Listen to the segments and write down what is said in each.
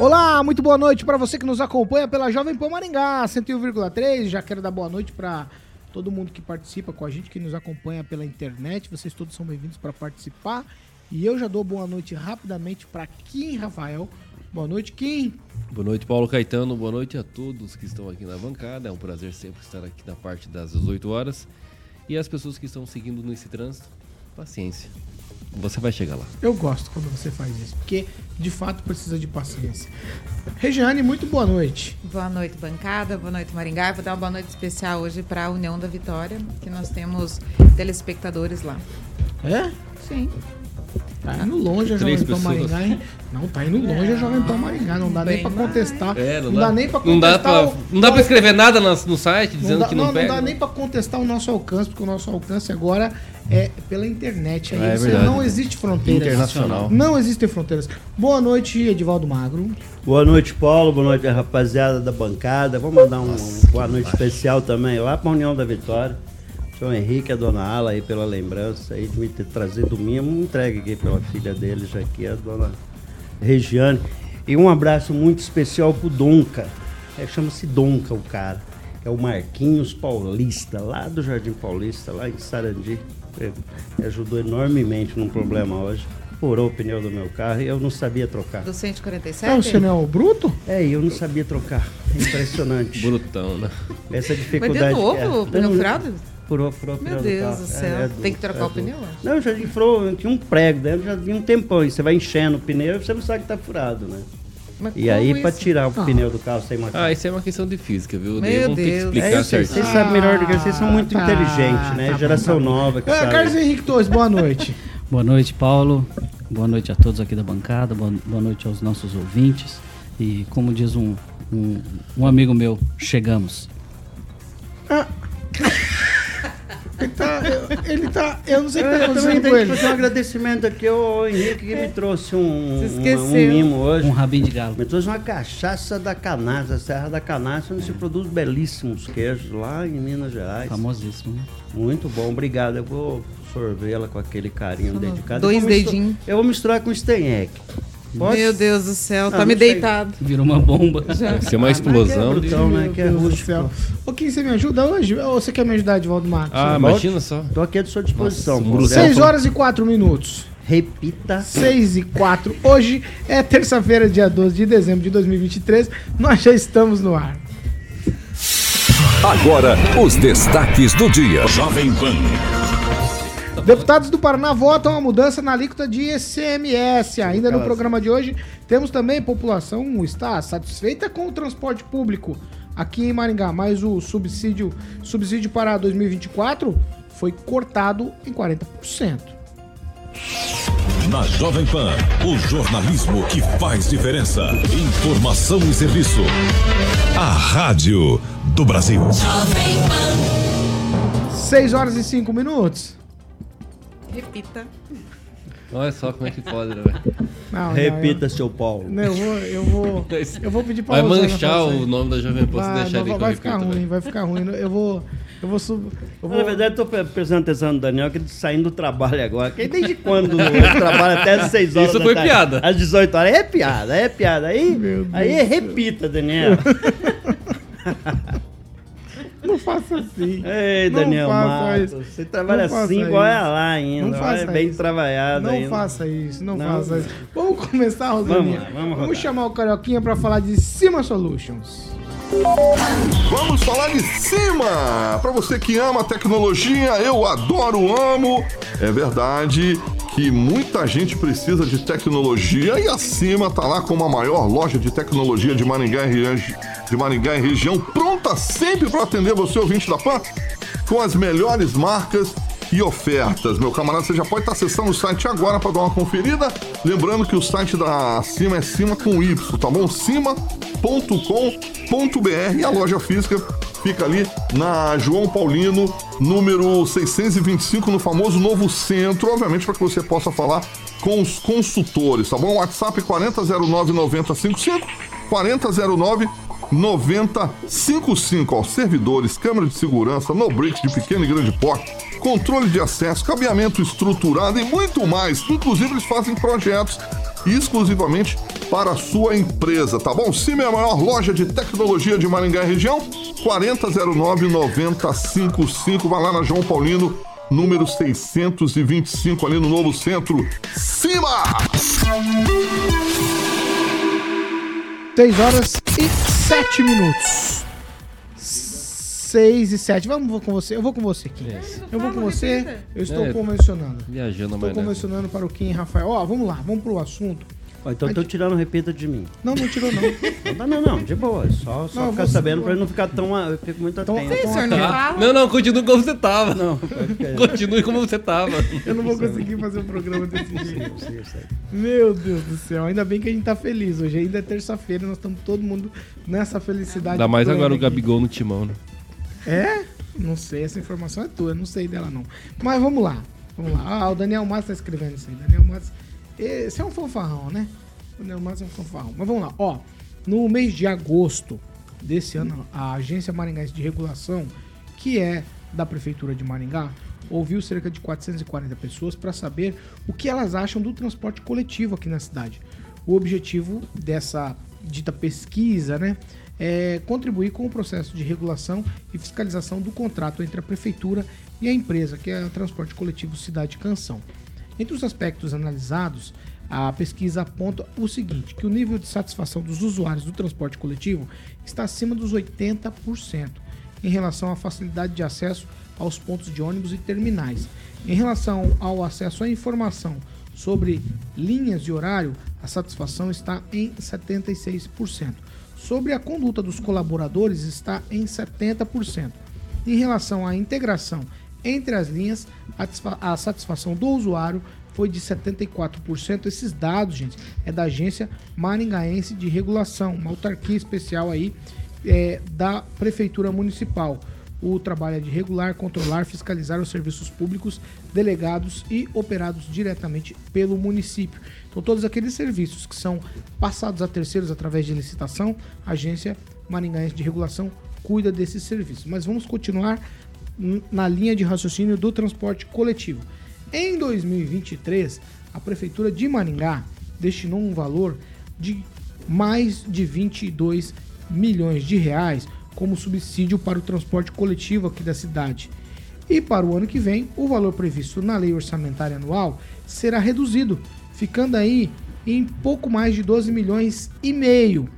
Olá, muito boa noite para você que nos acompanha pela Jovem Pan Maringá 101,3. Já quero dar boa noite para todo mundo que participa com a gente, que nos acompanha pela internet. Vocês todos são bem-vindos para participar. E eu já dou boa noite rapidamente para Kim Rafael. Boa noite, Kim. Boa noite, Paulo Caetano. Boa noite a todos que estão aqui na bancada. É um prazer sempre estar aqui na parte das 18 horas. E as pessoas que estão seguindo nesse trânsito, paciência. Você vai chegar lá. Eu gosto quando você faz isso, porque de fato precisa de paciência. Regiane, muito boa noite. Boa noite, bancada. Boa noite, Maringá. Vou dar uma boa noite especial hoje para a União da Vitória, que nós temos telespectadores lá. É? Sim. Tá indo longe a Jovem Pan Maringá, hein? Não, tá indo longe a Jovem Pan Maringá. Não dá Bem nem pra contestar. É, não, não, dá, nem pra contestar. Não dá pra, o, não dá pra escrever nada no, no site dizendo dá, que não, não pega. Não dá nem pra contestar o nosso alcance, porque o nosso alcance agora é pela internet. Aí é, não existe fronteira. Internacional. Não existem fronteiras. Boa noite, Edivaldo Magro. Boa noite, Paulo. Boa noite, rapaziada da bancada. Vamos mandar um, um boa noite especial também lá pra União da Vitória. João Henrique, a dona Ala aí pela lembrança aí de me ter trazido o mimo, entregue aqui pela filha deles aqui, a dona Regiane. E um abraço muito especial pro Donca. É, Chama-se Donca o cara. É o Marquinhos Paulista, lá do Jardim Paulista, lá em Sarandi. Me ajudou enormemente num problema hoje. Furou o pneu do meu carro e eu não sabia trocar. Do 147? Não, você não é o bruto? É, eu não sabia trocar. É impressionante. Brutão, né? Essa dificuldade. Mas de novo é. o pneu furado? Furou, furou o Meu Deus do, do céu. É, é do, Tem que trocar é o pneu? Não, já furou, tinha um prego dentro, já tinha um tempão. E você vai enchendo o pneu e você não sabe que tá furado, né? Mas e aí, para tirar o ah. pneu do carro sem machucar. Ah, isso é uma questão de física, viu? Meu Vamos Deus. ter que explicar é certinho. Vocês sabem melhor do que vocês, são muito ah, inteligentes, né? Tá Geração bom, tá nova. Que é, Carlos Henrique Torres, boa noite. boa noite, Paulo. Boa noite a todos aqui da bancada. Boa, boa noite aos nossos ouvintes. E como diz um, um, um amigo meu, chegamos. Ah. Ele tá, eu, ele tá. Eu não sei o que tá acontecendo com ele. fazer um agradecimento aqui ao Henrique que me trouxe um, um, um mimo hoje. Um rabinho de galo. Me trouxe uma cachaça da Canastra, Serra da Canastra, onde se produz belíssimos queijos lá em Minas Gerais. Famosíssimo. Né? Muito bom, obrigado. Eu vou sorvê-la com aquele carinho Só dedicado. Dois dedinhos. Eu vou misturar com Stenhack. Pode? Meu Deus do céu, tá me deitado. Virou uma bomba. Já. Deve ser uma explosão. Ah, que é brutão, né? Que é rústico. Ô, Kim, você me ajuda hoje? Ou você quer me ajudar, Edvaldo Marcos? Ah, imagina só. Tô aqui à sua disposição. Nossa, 6 horas e 4 minutos. Repita. 6 e 4. Hoje é terça-feira, dia 12 de dezembro de 2023. Nós já estamos no ar. Agora, os destaques do dia. Jovem Pan. Deputados do Paraná votam a mudança na alíquota de ICMS. Ainda no programa de hoje, temos também população está satisfeita com o transporte público aqui em Maringá, mas o subsídio, subsídio para 2024 foi cortado em 40%. Na Jovem Pan, o jornalismo que faz diferença. Informação e serviço. A Rádio do Brasil. 6 horas e 5 minutos. Repita. Olha só como é que pode, né, velho? Repita, eu, seu Paulo. Não, eu vou, eu vou, eu vou pedir pra Vai manchar o nome da Jovem Pan se deixar ele Vai ficar ruim, vai ficar ruim. Eu vou, eu vou sub, eu vou... Na verdade, eu tô prestando atenção no Daniel, que saindo do trabalho agora. Que desde quando trabalha até as 6 horas Isso foi tarde, piada. Às 18 horas. É piada, é piada. Aí, aí repita, Daniel. Não faça assim. Ei, Daniel Matos, você trabalha assim igual é lá ainda. Não faça bem isso. trabalhado Não ainda. faça isso, não, não, faça isso. Vamos começar, Rosaninha. Vamos, vamos, vamos chamar o Carioquinha para falar de Cima Solutions. Vamos falar de cima! Para você que ama tecnologia, eu adoro, amo. É verdade que muita gente precisa de tecnologia e a Cima tá lá com a maior loja de tecnologia de Maringá, de Maringá e região, pronta sempre para atender você, ouvinte da PAN, com as melhores marcas e ofertas. Meu camarada, você já pode estar acessando o site agora para dar uma conferida. Lembrando que o site da Cima é Cima com Y, tá bom? cima.com.br e a loja física fica ali na João Paulino, número 625, no famoso Novo Centro, obviamente para que você possa falar com os consultores, tá bom? WhatsApp 4009 9055, 4009 9055, ó, servidores, câmera de segurança, no bricks de pequeno e grande porte, controle de acesso, cabeamento estruturado e muito mais. Inclusive eles fazem projetos exclusivamente para a sua empresa, tá bom? Cime é a maior loja de tecnologia de Maringá e região, 4009-9055. Vai lá na João Paulino, número 625, ali no Novo Centro. Cima! 6 horas e 7 minutos. 6 e 7. Vamos vou com você. Eu vou com você, Kim. Eu vou com você. Eu estou É, convencionando. Viajando Estou convencionando para o Kim e Rafael. Ó, vamos lá, vamos pro assunto. Ó, então tô tirando repita de mim. Não, não tirou não. Não, não, não, de boa. é Só, só Não, ficar você- sabendo pra ele não ficar tão. Eu fico muito Então- atento. Sim, o senhor não? Não, não, continue como você tava. Não. Continue como você tava. Eu não vou conseguir fazer um programa desse jeito. Meu Deus do céu, ainda bem que a gente tá feliz. Hoje ainda é terça-feira, nós estamos todo mundo nessa felicidade. Ainda mais agora o aqui. Gabigol no timão, né? É? Não sei, essa informação é tua, não sei dela não. Mas vamos lá, vamos lá. Ah, o Daniel Matos tá escrevendo isso aí. Daniel Matos, esse é um fanfarrão, né? O Daniel Matos é um fanfarrão. Mas vamos lá, ó. No mês de agosto desse ano, a Agência Maringaense de Regulação, que é da Prefeitura de Maringá, ouviu cerca de 440 pessoas para saber o que elas acham do transporte coletivo aqui na cidade. O objetivo dessa dita pesquisa, né, é contribuir com o processo de regulação e fiscalização do contrato entre a prefeitura e a empresa, que é a Transporte Coletivo Cidade Canção. Entre os aspectos analisados, a pesquisa aponta o seguinte, que o nível de satisfação dos usuários do transporte coletivo está acima dos 80% em relação à facilidade de acesso aos pontos de ônibus e terminais. Em relação ao acesso à informação sobre linhas de horário, a satisfação está em 76%. Sobre a conduta dos colaboradores, está em 70%. Em relação à integração entre as linhas, a satisfa- a satisfação do usuário foi de 74%. Esses dados, gente, é da Agência Maringaense de Regulação, uma autarquia especial aí é, da Prefeitura Municipal. O trabalho é de regular, controlar, fiscalizar os serviços públicos delegados e operados diretamente pelo município. Então, todos aqueles serviços que são passados a terceiros através de licitação, a Agência Maringaense de Regulação cuida desses serviços. Mas vamos continuar na linha de raciocínio do transporte coletivo. Em 2023, a Prefeitura de Maringá destinou um valor de mais de 22 milhões de reais como subsídio para o transporte coletivo aqui da cidade. E para o ano que vem, o valor previsto na lei orçamentária anual será reduzido, ficando aí em pouco mais de 12 milhões e meio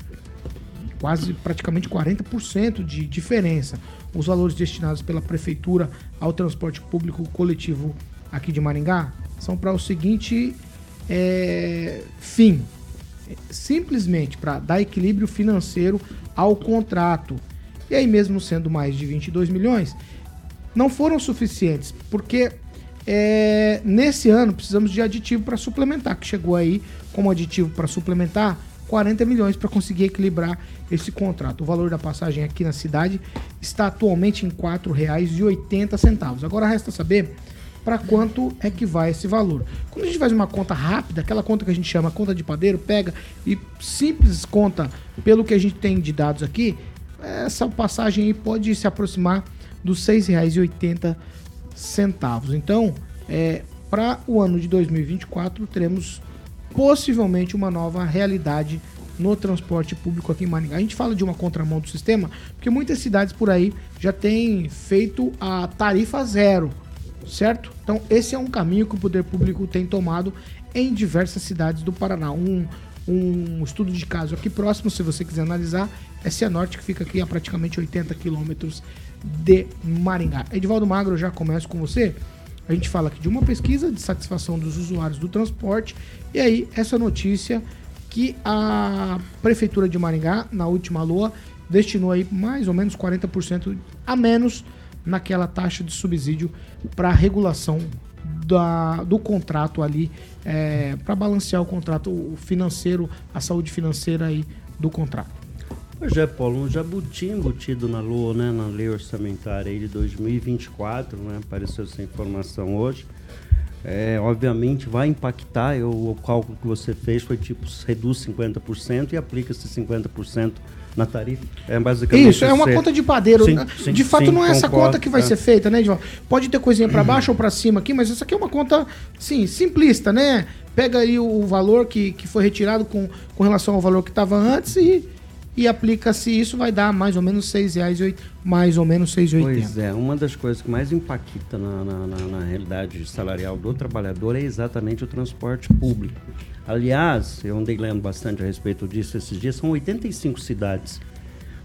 quase praticamente 40% de diferença. Os valores destinados pela prefeitura ao transporte público coletivo aqui de Maringá são para o seguinte é, fim: simplesmente para dar equilíbrio financeiro ao contrato. E aí, mesmo sendo mais de 22 milhões, não foram suficientes, porque é, nesse ano precisamos de aditivo para suplementar, que chegou aí como aditivo para suplementar 40 milhões para conseguir equilibrar esse contrato. O valor da passagem aqui na cidade está atualmente em R$ 4,80. Agora resta saber para quanto é que vai esse valor. Quando a gente faz uma conta rápida, aquela conta que a gente chama conta de padeiro, pega e simples conta pelo que a gente tem de dados aqui, essa passagem aí pode se aproximar dos R$ 6,80 centavos. Então, é, para o ano de 2024, teremos possivelmente uma nova realidade no transporte público aqui em Maringá. A gente fala de uma contramão do sistema, porque muitas cidades por aí já têm feito a tarifa zero, certo? Então, esse é um caminho que o poder público tem tomado em diversas cidades do Paraná. Um, um estudo de caso aqui próximo, se você quiser analisar, é Cianorte, que fica aqui a praticamente 80 quilômetros de Maringá. Edivaldo Magro, já começo com você. A gente fala aqui de uma pesquisa de satisfação dos usuários do transporte, e aí essa notícia que a Prefeitura de Maringá, na última lua, destinou aí mais ou menos 40% a menos naquela taxa de subsídio para regulação da, do contrato ali, é, para balancear o contrato financeiro, a saúde financeira aí do contrato. Pois é, Paulo, um jabuti embutido na lua, né, na lei orçamentária de 2024, né, apareceu essa informação hoje. É, obviamente vai impactar, eu, o cálculo que você fez foi tipo, reduz 50% e aplica esse 50% na tarifa. É basicamente Isso, é uma ser... conta de padeiro. Sim, sim, de fato, sim, não é essa conta que vai é. ser feita, né, Edvaldo? Pode ter coisinha para baixo ou para cima aqui, mas essa aqui é uma conta, sim, simplista, né? Pega aí o valor que, que foi retirado com, com relação ao valor que estava antes e, e aplica-se isso, vai dar mais ou menos R$ 6,08, mais ou menos R$ 6,80. Pois é, uma das coisas que mais impacta na, na, na, na realidade salarial do trabalhador é exatamente o transporte público. Aliás, eu andei lendo bastante a respeito disso esses dias, são 85 cidades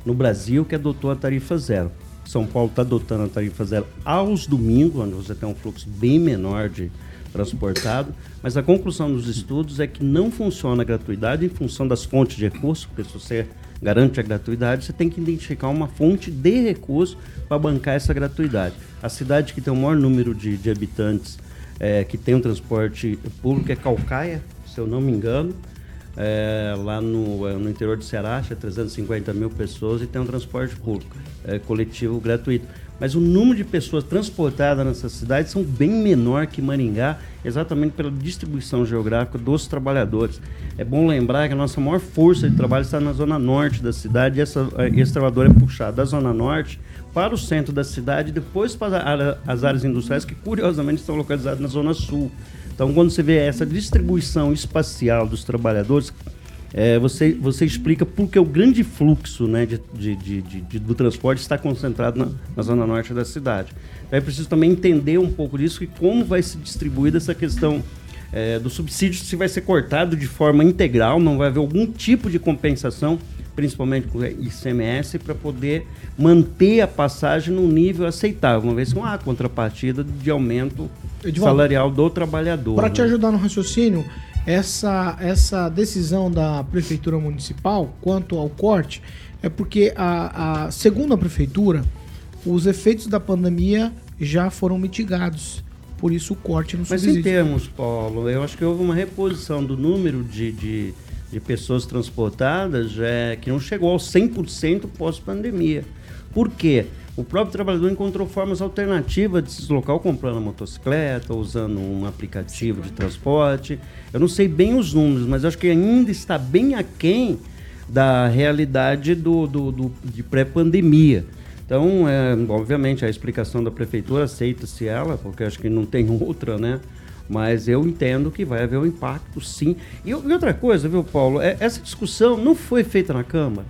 no Brasil que adotou a tarifa zero. São Paulo está adotando a tarifa zero aos domingos, onde você tem um fluxo bem menor de transportado, mas a conclusão dos estudos é que não funciona a gratuidade em função das fontes de recurso, porque se você garante a gratuidade, você tem que identificar uma fonte de recurso para bancar essa gratuidade. A cidade que tem o maior número de, de habitantes é, que tem um transporte público é Calcaia, se eu não me engano. É, lá no, é, no interior de Ceará, é 350 mil pessoas e tem um transporte público é, coletivo gratuito. Mas o número de pessoas transportadas nessa cidade são bem menor que Maringá, exatamente pela distribuição geográfica dos trabalhadores. É bom lembrar que a nossa maior força de trabalho está na zona norte da cidade e essa, esse trabalhador é puxado da zona norte para o centro da cidade, depois para as áreas industriais que curiosamente estão localizadas na zona sul. Então, quando você vê essa distribuição espacial dos trabalhadores, é, você, você explica por que o grande fluxo né, de, de, de, do transporte está concentrado na, na, zona norte da cidade. Então, é preciso também entender um pouco disso e como vai se distribuir essa questão é, do subsídio, se vai ser cortado de forma integral, não vai haver algum tipo de compensação, principalmente com ICMS, para poder manter a passagem num nível aceitável, uma vez que não há contrapartida de aumento Edvaldo, salarial do trabalhador. Para né? te ajudar no raciocínio, essa, essa decisão da prefeitura municipal quanto ao corte é porque, a, a, segundo a prefeitura, os efeitos da pandemia já foram mitigados. Por isso o corte no Mas em termos, Paulo, eu acho que houve uma reposição do número de, de, de pessoas transportadas é, que não chegou ao 100% pós-pandemia. Por quê? O próprio trabalhador encontrou formas alternativas de se deslocar, comprando motocicleta, usando um aplicativo de transporte. Eu não sei bem os números, mas acho que ainda está bem aquém da realidade do, do, do de pré-pandemia. Então, é, obviamente, a explicação da prefeitura aceita-se ela, porque acho que não tem outra, né? Mas eu entendo que vai haver um impacto, sim. E, e outra coisa, viu, Paulo? É, essa discussão não foi feita na Câmara.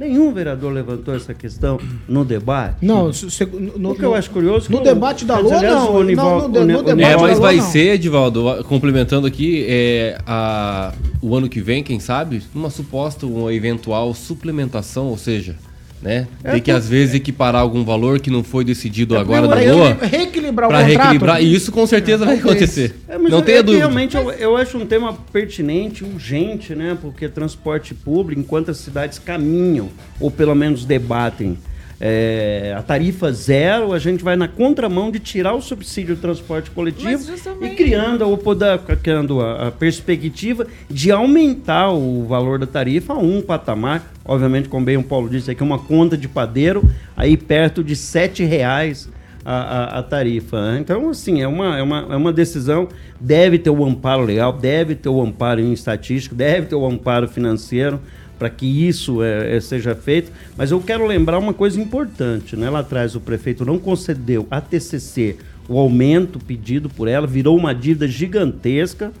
Nenhum vereador levantou essa questão no debate. Não, se, no, o que eu acho curioso. No debate da Lua, não. O Nival, não no, no, debate é, mas vai ser, Edivaldo, complementando aqui, é, a, o ano que vem, quem sabe, uma suposta, uma eventual suplementação, ou seja, né? É Tem que, às vezes, equiparar algum valor que não foi decidido é agora da boa. Reequilibrar o contrato. reequilibrar. E isso com certeza vai acontecer. É, não tenha dúvida. Realmente, eu, eu, acho um tema pertinente, urgente, né? Porque transporte público, enquanto as cidades caminham, ou pelo menos debatem é, a tarifa zero, a gente vai na contramão de tirar o subsídio do transporte coletivo e criando, a, criando a, a, perspectiva de aumentar o valor da tarifa a um patamar. Obviamente, como bem o Paulo disse aqui, uma conta de padeiro aí perto de sete reais a, a, a, tarifa. Né? Então, assim, é uma, é, uma, é uma decisão, deve ter o amparo legal, deve ter o amparo em estatístico, deve ter o amparo financeiro, para que isso é, é, seja feito. Mas eu quero lembrar uma coisa importante. Né? Lá atrás o prefeito não concedeu à TCC o aumento pedido por ela, virou uma dívida gigantesca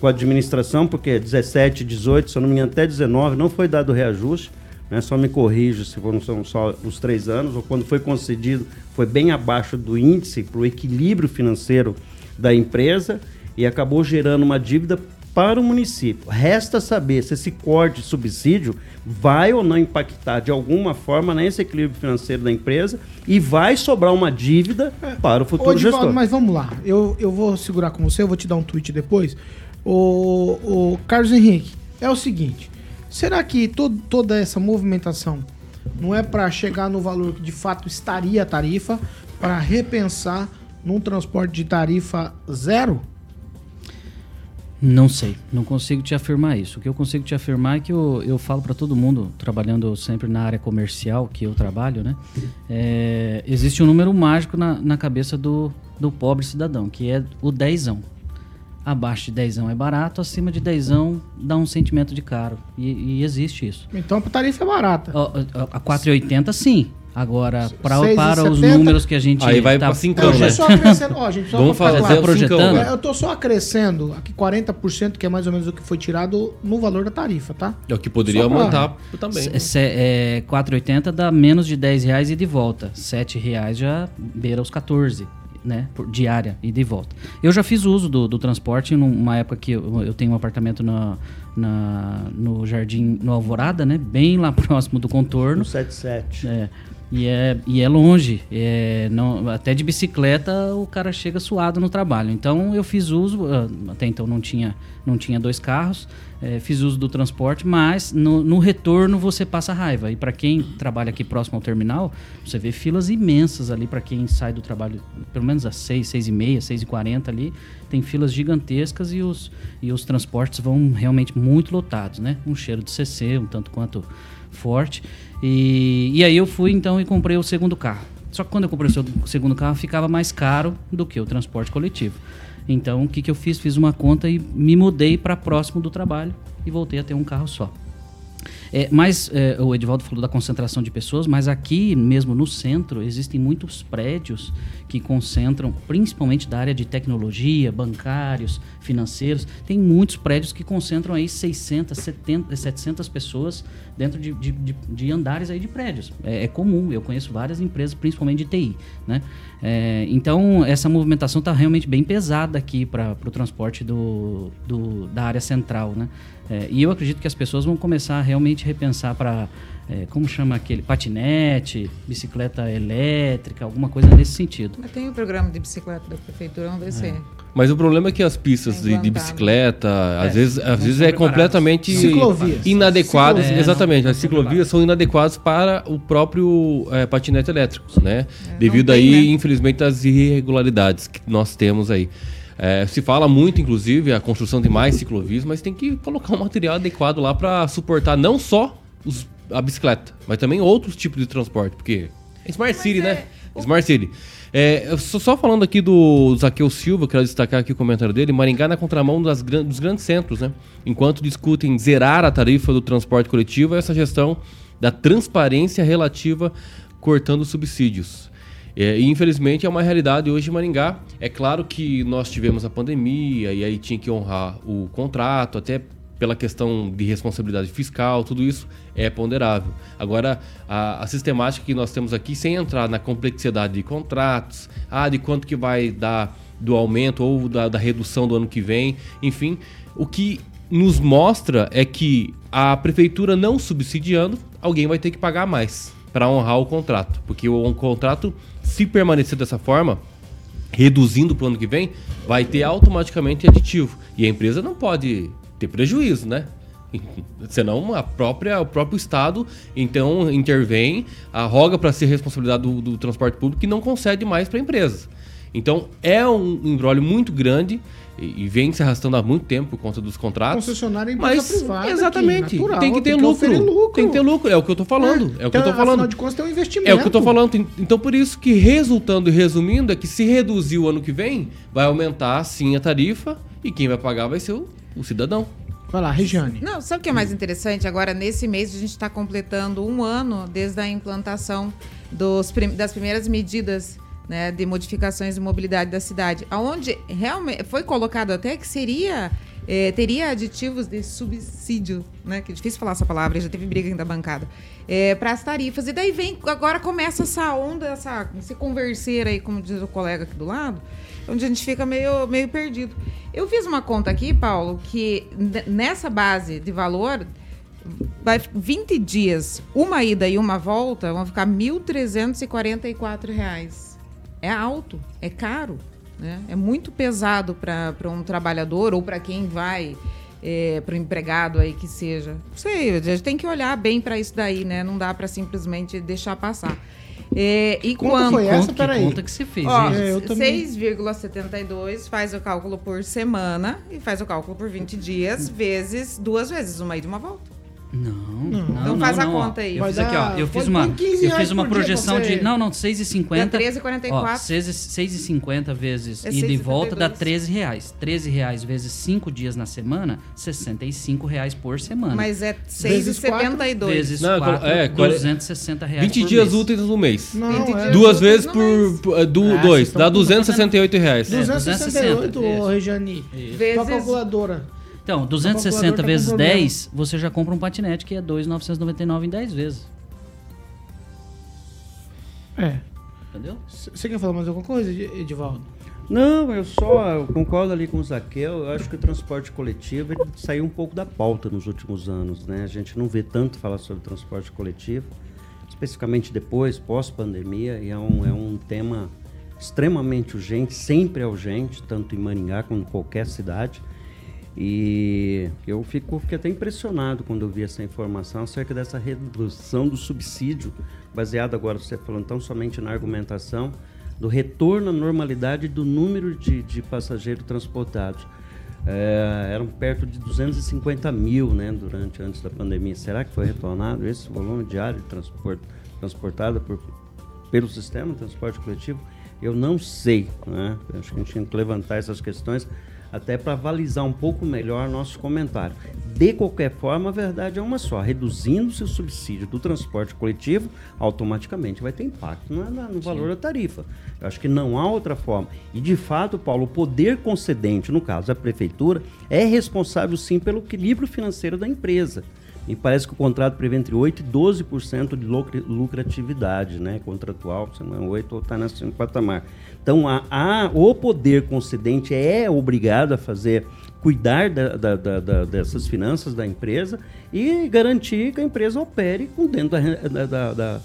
com a administração, porque 17, 18, se eu não me engano, até 19 não foi dado reajuste. Né? Só me corrijo se foram são só os três anos, ou quando foi concedido, foi bem abaixo do índice para o equilíbrio financeiro da empresa e acabou gerando uma dívida para o município. Resta saber se esse corte de subsídio vai ou não impactar de alguma forma nesse equilíbrio financeiro da empresa e vai sobrar uma dívida para o futuro Ô, Divaldo, gestor. mas vamos lá. Eu, eu vou segurar com você, eu vou te dar um tweet depois. O, o Carlos Henrique, é o seguinte: será que todo, toda essa movimentação não é para chegar no valor que de fato estaria a tarifa, para repensar num transporte de tarifa zero? Não sei, não consigo te afirmar isso. O que eu consigo te afirmar é que eu, eu falo para todo mundo, trabalhando sempre na área comercial que eu trabalho, né? É, existe um número mágico na, na cabeça do, do pobre cidadão, que é o dezão. Abaixo de dezão é barato, acima de dezão dá um sentimento de caro. E, e existe isso. Então a tarifa é barata. Ó, ó, A 4,80 sim. Agora, pra, para os números que a gente Aí vai pra Eu cincão, tô né? só acrescendo, ó, gente, só Vamos fazer cincão, projetando? Eu tô só acrescendo aqui 40%, que é mais ou menos o que foi tirado no valor da tarifa, tá? É o que poderia aumentar também. né? Se- é, 4,80 dá menos de 10 reais e de volta. 7 reais já beira os 14, né? Por diária e de volta. Eu já fiz uso do, do transporte numa época que eu, eu tenho um apartamento na, na- no Jardim, no Alvorada, né? Bem lá próximo do contorno. No 77. É, e, é, e é longe. É, não, até de bicicleta o cara chega suado no trabalho. Então eu fiz uso, ah, até então não tinha, não tinha dois carros, é, fiz uso do transporte, mas no, no retorno você passa raiva. E para quem trabalha aqui próximo ao terminal, você vê filas imensas ali para quem sai do trabalho, pelo menos às 6, 6 e meia, 6 e 40 ali, tem filas gigantescas e os, e os transportes vão realmente muito lotados, né? Um cheiro de CC, um tanto quanto forte. E, e aí eu fui então e comprei o segundo carro. Só que quando eu comprei o segundo carro ficava mais caro do que o transporte coletivo. Então o que, que eu fiz? Fiz uma conta e me mudei para próximo do trabalho e voltei a ter um carro só. É, mas é, o Edivaldo falou da concentração de pessoas, mas aqui mesmo no centro existem muitos prédios que concentram, principalmente da área de tecnologia, bancários, financeiros. Tem muitos prédios que concentram aí 600, 70, 700 pessoas dentro de, de- de- de andares aí de prédios. É, é comum, eu conheço várias empresas, principalmente de TI, né? É, então essa movimentação está realmente bem pesada aqui para o transporte do, do- da área central, né? É, e eu acredito que as pessoas vão começar a realmente repensar para, como chama aquele, patinete, bicicleta elétrica, alguma coisa nesse sentido. Mas tem o programa de bicicleta da prefeitura, vamos ver se. Mas o problema é que as pistas É de, de bicicleta, às É, vezes, às vezes são é completamente Ciclovias. inadequadas. Ciclovias. exatamente, É, as ciclovias são inadequadas para o próprio é, patinete elétrico, né? É, Devido tem, aí, né? infelizmente, às irregularidades que nós temos aí. É, se fala muito, inclusive, a construção de mais ciclovias, mas tem que colocar um material adequado lá para suportar não só os- a bicicleta, mas também outros tipos de transporte, porque é Smart City, é- né? Smart City. É, só, só falando aqui do Zaqueu Silva, quero destacar aqui o comentário dele. Maringá na contramão das dos grandes centros, né? Enquanto discutem zerar a tarifa do transporte coletivo, essa gestão da transparência relativa cortando subsídios. É, e infelizmente é uma realidade hoje em Maringá. É claro que nós tivemos a pandemia e aí tinha que honrar o contrato, até pela questão de responsabilidade fiscal, tudo isso é ponderável. Agora, a, a sistemática que nós temos aqui, sem entrar na complexidade de contratos, ah, de quanto que vai dar do aumento ou da, da redução do ano que vem, enfim, o que nos mostra é que a prefeitura não subsidiando, alguém vai ter que pagar mais para honrar o contrato, porque o, o contrato, se permanecer dessa forma, reduzindo para o ano que vem, vai ter automaticamente aditivo. E a empresa não pode ter prejuízo, né? Senão a própria, o próprio Estado então intervém, arroga para a responsabilidade do, do transporte público e não concede mais para a empresa. Então é um embrólio muito grande e, e vem se arrastando há muito tempo por conta dos contratos. Concessionária é empresa Mas privada. exatamente, aqui, natural, tem que ter tem lucro, oferir lucro. Tem que ter lucro, é o que eu tô falando. É, o que eu Então, tô falando. Afinal de contas, tem um investimento. É o que eu tô falando. Então, por isso que, resultando e resumindo, é que se reduzir o ano que vem, vai aumentar sim a tarifa e quem vai pagar vai ser o, o cidadão. Vai lá, Regiane. Não, sabe o que é mais interessante? Agora, nesse mês, a gente está completando um ano desde a implantação dos prim- das primeiras medidas né, de modificações de mobilidade da cidade, aonde realmente foi colocado até que seria eh, teria aditivos de subsídio, né? Que é difícil falar essa palavra, já teve briga da bancada. para as tarifas. E daí vem, agora começa essa onda, essa, esse converser aí, como diz o colega aqui do lado, onde a gente fica meio, meio perdido. Eu fiz uma conta aqui, Paulo, que nessa base de valor, vai 20 dias, uma ida e uma volta, vão ficar R$ 1.344. É alto, é caro, né? É muito pesado para um trabalhador ou para quem vai é, para o empregado aí que seja. Não sei, a gente tem que olhar bem para isso daí, né? Não dá para simplesmente deixar passar. É, e Quanto quando foi essa? Que Peraí. conta que você fez? Ó? É, eu também. 6,72 faz o cálculo por semana e faz o cálculo por 20 dias, vezes duas vezes, uma ida e uma volta. Não, não, Então faz a ó. conta aí. Eu Vai fiz aqui, ó. Eu fiz uma, põe 15 eu fiz uma projeção de. Não, não, 6,50. Dá 13,44. Ó, 6,50 vezes É ida e 6,72. volta dá 13 reais. 13 reais vezes 5 dias na semana, 65 reais por semana. Mas é Vezes 6,72. vezes Não, 4, é, qual- 260 reais 20 por dias mês. úteis no mês. Não, 20 é. Duas vezes no por. por- Du, Ah, dois. Dá tudo 268 reais. É, 268, 260, ô Rejani. Vezes- Tua calculadora. Então, calculador 260 tá vezes problema. 10, você já compra um patinete que é 2,999 em 10 vezes. É. Entendeu? Você quer falar mais alguma coisa, Ed- Edivaldo? Não, eu só eu concordo ali com o Zaqueu. Eu acho que o transporte coletivo ele saiu um pouco da pauta nos últimos anos, né? A gente não vê tanto falar sobre transporte coletivo, especificamente depois, pós-pandemia, e é um, é um tema extremamente urgente, sempre é urgente, tanto em Maringá como em qualquer cidade. E eu fico, fiquei até impressionado quando eu vi essa informação acerca dessa redução do subsídio, baseado agora, você falando tão somente na argumentação, do retorno à normalidade do número de, de passageiros transportados. É, eram perto de 250 mil né, durante antes da pandemia. Será que foi retornado esse volume diário de transporte, transportado por, pelo sistema de transporte coletivo? Eu não sei. Né? Acho que a gente tinha que levantar essas questões até para avalizar um pouco melhor nosso comentário. De qualquer forma, a verdade é uma só: reduzindo-se o subsídio do transporte coletivo, automaticamente vai ter impacto na- no valor da tarifa. Eu acho que não há outra forma. E de fato, Paulo, o poder concedente, no caso a prefeitura, é responsável sim pelo equilíbrio financeiro da empresa. Me parece que o contrato prevê entre 8% e 12% de lucra- lucratividade né, contratual, se não é 8% ou está nesse patamar. Então, a, a- o poder concedente é obrigado a fazer, cuidar da- da- da- dessas finanças da empresa e garantir que a empresa opere com dentro da-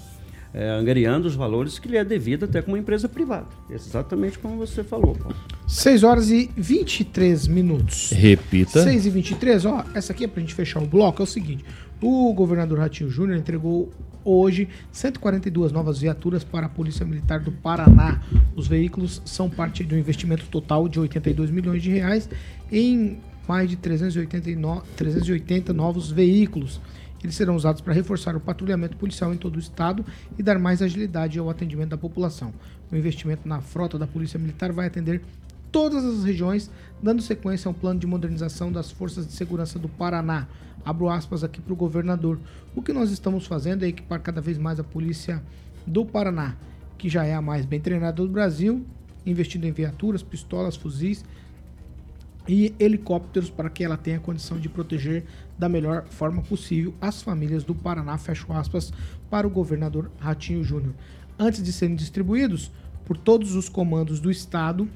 é, angariando os valores que lhe é devido até como uma empresa privada. Exatamente como você falou, Paulo. 6 horas e 23 minutos. Repita. 6 e 23, ó, essa aqui é pra gente fechar o bloco, é o seguinte, o governador Ratinho Júnior entregou hoje 142 novas viaturas para a Polícia Militar do Paraná. Os veículos são parte do investimento total de 82 milhões de reais em mais de 389, 380 novos veículos. Eles serão usados para reforçar o patrulhamento policial em todo o estado e dar mais agilidade ao atendimento da população. O investimento na frota da Polícia Militar vai atender todas as regiões, dando sequência a um plano de modernização das forças de segurança do Paraná. Abro aspas aqui para o governador. O que nós estamos fazendo é equipar cada vez mais a polícia do Paraná, que já é a mais bem treinada do Brasil, investindo em viaturas, pistolas, fuzis e helicópteros para que ela tenha condição de proteger da melhor forma possível as famílias do Paraná, fecho aspas, para o governador Ratinho Júnior. Antes de serem distribuídos por todos os comandos do estado,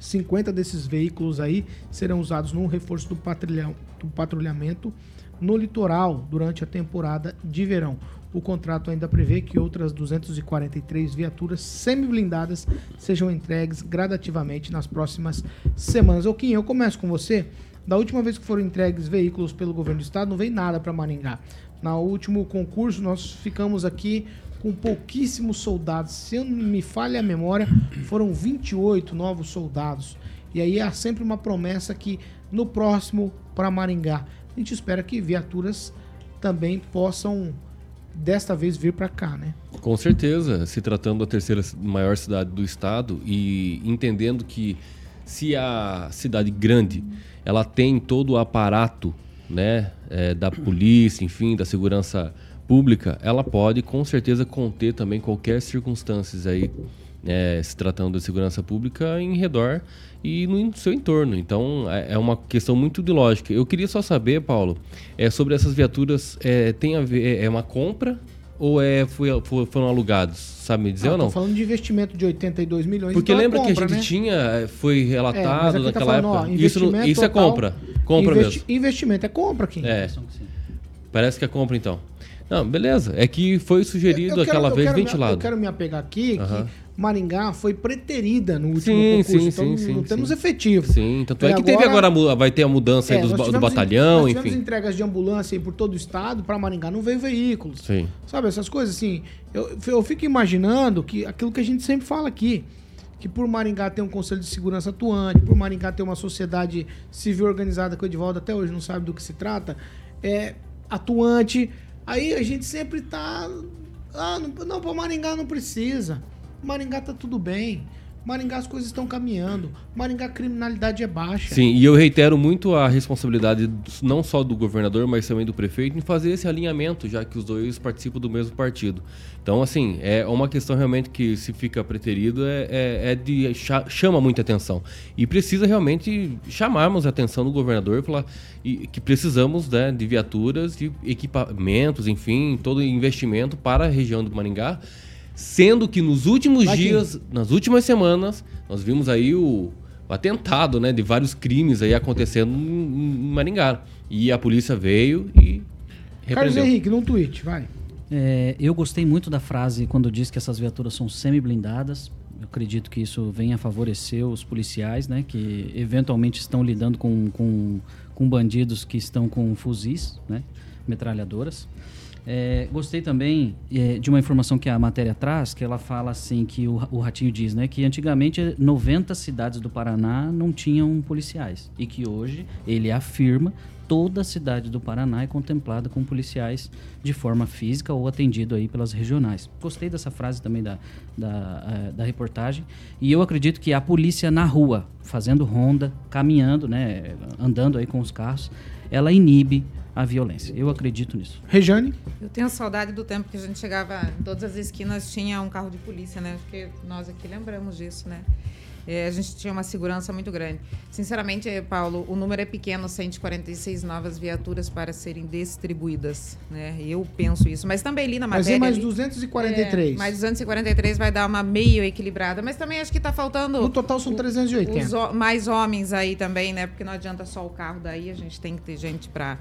50 desses veículos aí serão usados no reforço do, patrulha- do patrulhamento no litoral durante a temporada de verão. O contrato ainda prevê que outras 243 viaturas semi-blindadas sejam entregues gradativamente nas próximas semanas. Kim, eu começo com você. Da última vez que foram entregues veículos pelo governo do estado, não veio nada para Maringá. No último concurso, nós ficamos aqui com pouquíssimos soldados. Se eu não me falha a memória, foram 28 novos soldados. E aí há sempre uma promessa que no próximo para Maringá, a gente espera que viaturas também possam desta vez vir para cá, né? Com certeza, se tratando da terceira maior cidade do estado e entendendo que se a cidade grande ela tem todo o aparato, né, é, da polícia, enfim, da segurança pública, ela pode com certeza conter também qualquer circunstâncias aí, é, se tratando de segurança pública em redor e no seu entorno. Então é é uma questão muito de lógica. Eu queria só saber, Paulo, é, sobre essas viaturas, é, tem a ver, é uma compra ou é, foi, foi- foram alugados? Sabe me dizer Ah, ou não? Falando de investimento de 82 milhões. Porque então é lembra que a compra, gente né? tinha, eh, foi É, relatado tá naquela ó, época. isso, não- investimento isso é compra. Compra Investi- mesmo. Investimento é compra aqui. É, parece que é compra então. Não, beleza. É que foi sugerido Eu quero- aquela eu vez quero me- ventilado. eu quero me apegar aqui que Maringá foi preterida no último Sim, concurso. sim, então sim, não sim, temos sim. efetivo. Sim, tanto é E que teve agora, a mu- vai ter a mudança aí É, dos nós do batalhão, nós enfim. entregas de ambulância aí por todo o estado, para Maringá não veio veículos. Sim. Sabe, essas coisas assim. Eu, eu fico imaginando que aquilo que a gente sempre fala aqui, que por Maringá ter um conselho de segurança atuante, por Maringá ter uma sociedade civil organizada, que o Edivaldo até hoje não sabe do que se trata, é atuante. Aí a gente sempre tá. Ah, não, não para Maringá não precisa. Maringá tá tudo bem. Maringá as coisas estão caminhando. Maringá a criminalidade é baixa. Sim, e eu reitero muito a responsabilidade não só do governador, mas também do prefeito em fazer esse alinhamento, já que os dois participam do mesmo partido. Então, assim, é uma questão realmente que se fica preterido é, é, é de cha- chama muita atenção. E precisa realmente chamarmos a atenção do governador falar e, que precisamos né, de viaturas, de equipamentos, enfim, todo investimento para a região do Maringá. Sendo que nos últimos Vai, dias, nas últimas semanas, nós vimos aí o, o atentado, né, de vários crimes aí acontecendo em, em Maringá. E a polícia veio e Carlos. Henrique, num tweet, vai. É, eu gostei muito da frase quando diz que essas viaturas são semi-blindadas. Eu acredito que isso venha a favorecer os policiais, né? Que eventualmente estão lidando com, com, com bandidos que estão com fuzis, né? Metralhadoras. É, gostei também é, de uma informação que a matéria traz, que ela fala assim, que o, o Ratinho diz, né? Que antigamente 90 cidades do Paraná não tinham policiais. E que hoje ele afirma toda a cidade do Paraná é contemplada com policiais de forma física ou atendido aí pelas regionais. Gostei dessa frase também da, da, eh, da reportagem. E eu acredito que a polícia na rua, fazendo ronda, caminhando, né, andando aí com os carros, ela inibe a violência. Eu acredito nisso. Rejane. Eu tenho saudade do tempo que a gente chegava em todas as esquinas tinha um carro de polícia, né? Porque nós aqui lembramos disso, né? É, a gente tinha uma segurança muito grande. Sinceramente, Paulo, o número é pequeno, 146 novas viaturas para serem distribuídas, né? Eu penso isso, mas também li na Mas matéria. é mais ali- 243. É, mais 243 vai dar uma meio equilibrada, mas também acho que está faltando No total são 380. os ho- mais homens aí também, né? Porque não adianta só o carro daí, a gente tem que ter gente para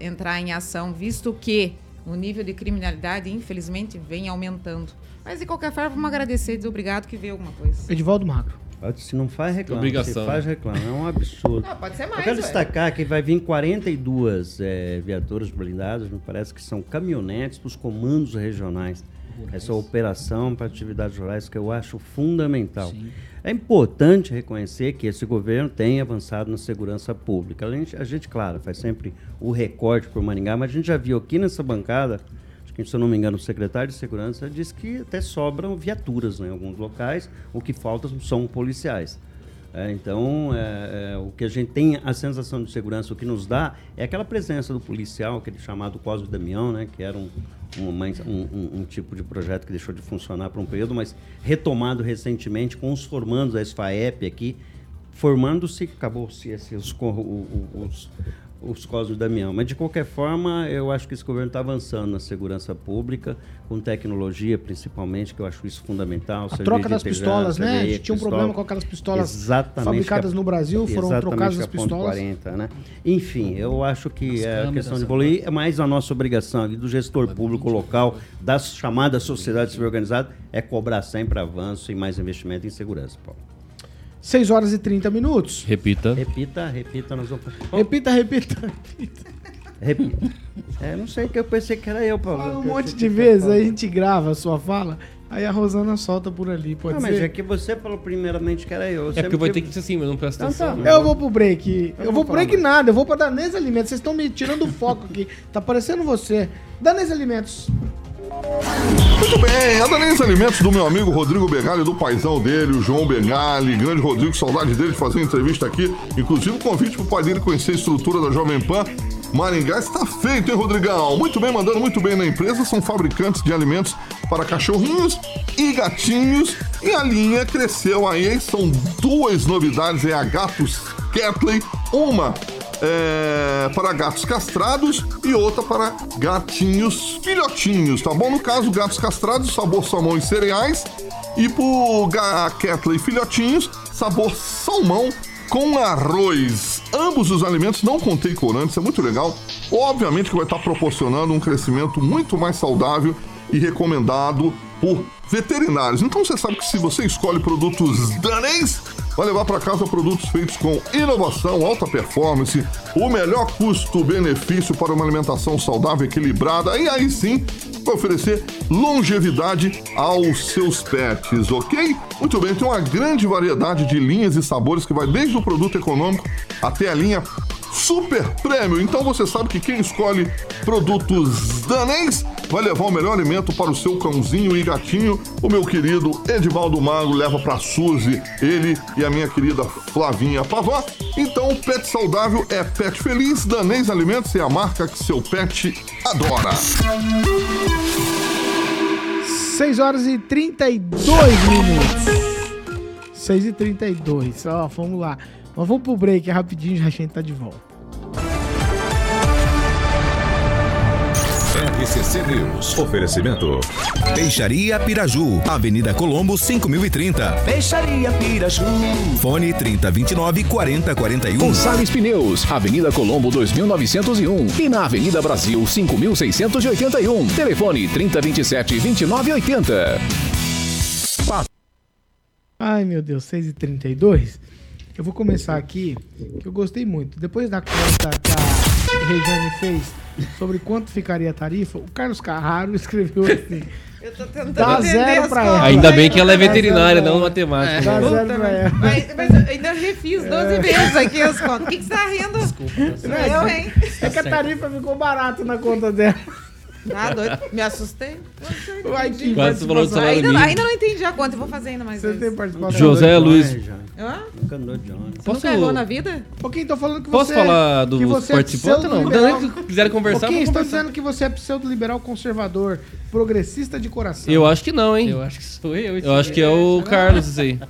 entrar em ação, visto que o nível de criminalidade, infelizmente, vem aumentando. Mas de qualquer forma, vamos agradecer, dizer obrigado que veio alguma coisa. Edivaldo Magro. Se não faz, reclama. Obrigação, Se faz, reclama. É um absurdo. Não, pode ser mais. Eu quero ué. destacar que vai vir 42 é, viaturas blindadas, me parece que são caminhonetes dos comandos regionais. Essa operação para atividades rurais que eu acho fundamental. É importante reconhecer que esse governo tem avançado na segurança pública. A gente, a gente, claro, faz sempre o recorte para o Maringá, mas a gente já viu aqui nessa bancada, se eu não me engano, o secretário de segurança disse que até sobram viaturas né, em alguns locais, o que falta são policiais. É, então, é, é, o que a gente tem, a sensação de segurança, o que nos dá, é aquela presença do policial, aquele chamado Cosme Damião, né, que era um, um, uma- um- um- tipo de projeto que deixou de funcionar por um período, mas retomado recentemente com os formandos da SFAEP aqui, formando-se, acabou-se esse- os, co- o- o- os, os Cosme Damião. Mas, de qualquer forma, eu acho que esse governo está avançando na segurança pública, com tecnologia, principalmente, que eu acho isso fundamental. A troca das pistolas, né? A gente tinha um pistola. problema com aquelas pistolas Exatamente, fabricadas a- no Brasil, foram trocadas as pistolas. 40, né? Enfim, eu acho que As é a questão de evoluir é mais a nossa obrigação do gestor público local, da chamada sociedade civil organizada, é cobrar sempre avanço e mais investimento em segurança, Paulo. 6 horas e 30 minutos. Repita. Repita, repita, nós vamos... Repita, repita. Repita. É, não sei que eu pensei que era eu, Paulo. Fala um eu monte de vezes, aí a gente grava a sua fala, aí a Rosana solta por ali, pode Não, mas ser? é que você falou primeiramente que era eu. É porque vai ter que ser assim, mas não presta Então tá. atenção. né? Eu vou pro break. Eu, não vou vou pro break mais. nada, eu vou pra Danês Alimentos. Vocês estão me tirando o foco aqui. Tá parecendo você. Danês Alimentos. Muito bem, a Danês Alimentos do meu amigo Rodrigo Begali, do paizão dele, o João Begali, grande Rodrigo, saudade dele de fazer uma entrevista aqui. Inclusive, um convite pro pai dele conhecer a estrutura da Jovem Pan. Maringá está feito, hein, Rodrigão? Muito bem, mandando muito bem na empresa. São fabricantes de alimentos para cachorrinhos e gatinhos. E a linha cresceu aí? São duas novidades, é a Gatos Catley. Uma é, para gatos castrados e outra para gatinhos filhotinhos, tá bom? No caso, gatos castrados, sabor salmão e cereais. E pro Ketley filhotinhos, sabor salmão com arroz. Ambos os alimentos não contêm corantes, é muito legal. Obviamente que vai estar proporcionando um crescimento muito mais saudável e recomendado por veterinários. Então você sabe que se você escolhe produtos danês, vai levar para casa produtos feitos com inovação, alta performance, o melhor custo-benefício para uma alimentação saudável, equilibrada e aí sim vai oferecer longevidade aos seus pets, ok? Muito bem, tem uma grande variedade de linhas e sabores que vai desde o produto econômico até a linha super prêmio. Então você sabe que quem escolhe produtos danês vai levar o melhor alimento para o seu cãozinho e gatinho. O meu querido Edivaldo Mago leva para Suzy, ele e a minha querida Flavinha Pavó. Então, pet saudável é pet feliz. Danês Alimentos é a marca que seu pet adora. 6 horas e 32 minutos. 6 e 32. Ó, vamos lá. Mas vamos pro break rapidinho, já a gente tá de volta. RCC News. Oferecimento. Peixaria Piraju. Avenida Colombo, 5030. Peixaria Piraju. Fone 3029 4041. Gonçalves Pneus. Avenida Colombo, 2901. E na Avenida Brasil, 5681. Telefone 3027 2980. Ai, meu Deus, 6h32. Eu vou começar aqui, que eu gostei muito. Depois da conta que a Rejane fez sobre quanto ficaria a tarifa, o Carlos Carraro escreveu assim. Eu tô tentando Dá zero as pra ela. Ainda bem que ela é Dá veterinária, não matemática. Dá né? zero pra ela. Mas, mas eu ainda refiz 12 vezes aqui as contas. O que, que você tá rindo? Desculpa. Eu, hein? É que a tarifa ficou barata na conta dela. Ah, doido. Me assustei. Uai, que Quase você falou do salário Ainda, mínimo. ainda não entendi a conta, eu vou fazer ainda mais Você vezes. tem participação. José de Luiz. Hã? Nunca andou de ônibus. Você Posso- nunca errou na vida? Pouquinho, tô falando que Posso você. falar que dos você é? Não, pseudo-liberal. não, se quiserem conversar, Pouquinho, vamos estão conversar. dizendo que você é pseudo-liberal conservador, progressista de coração. Eu acho que não, hein? Eu acho que sou eu. Eu acho que é o Carlos, isso aí.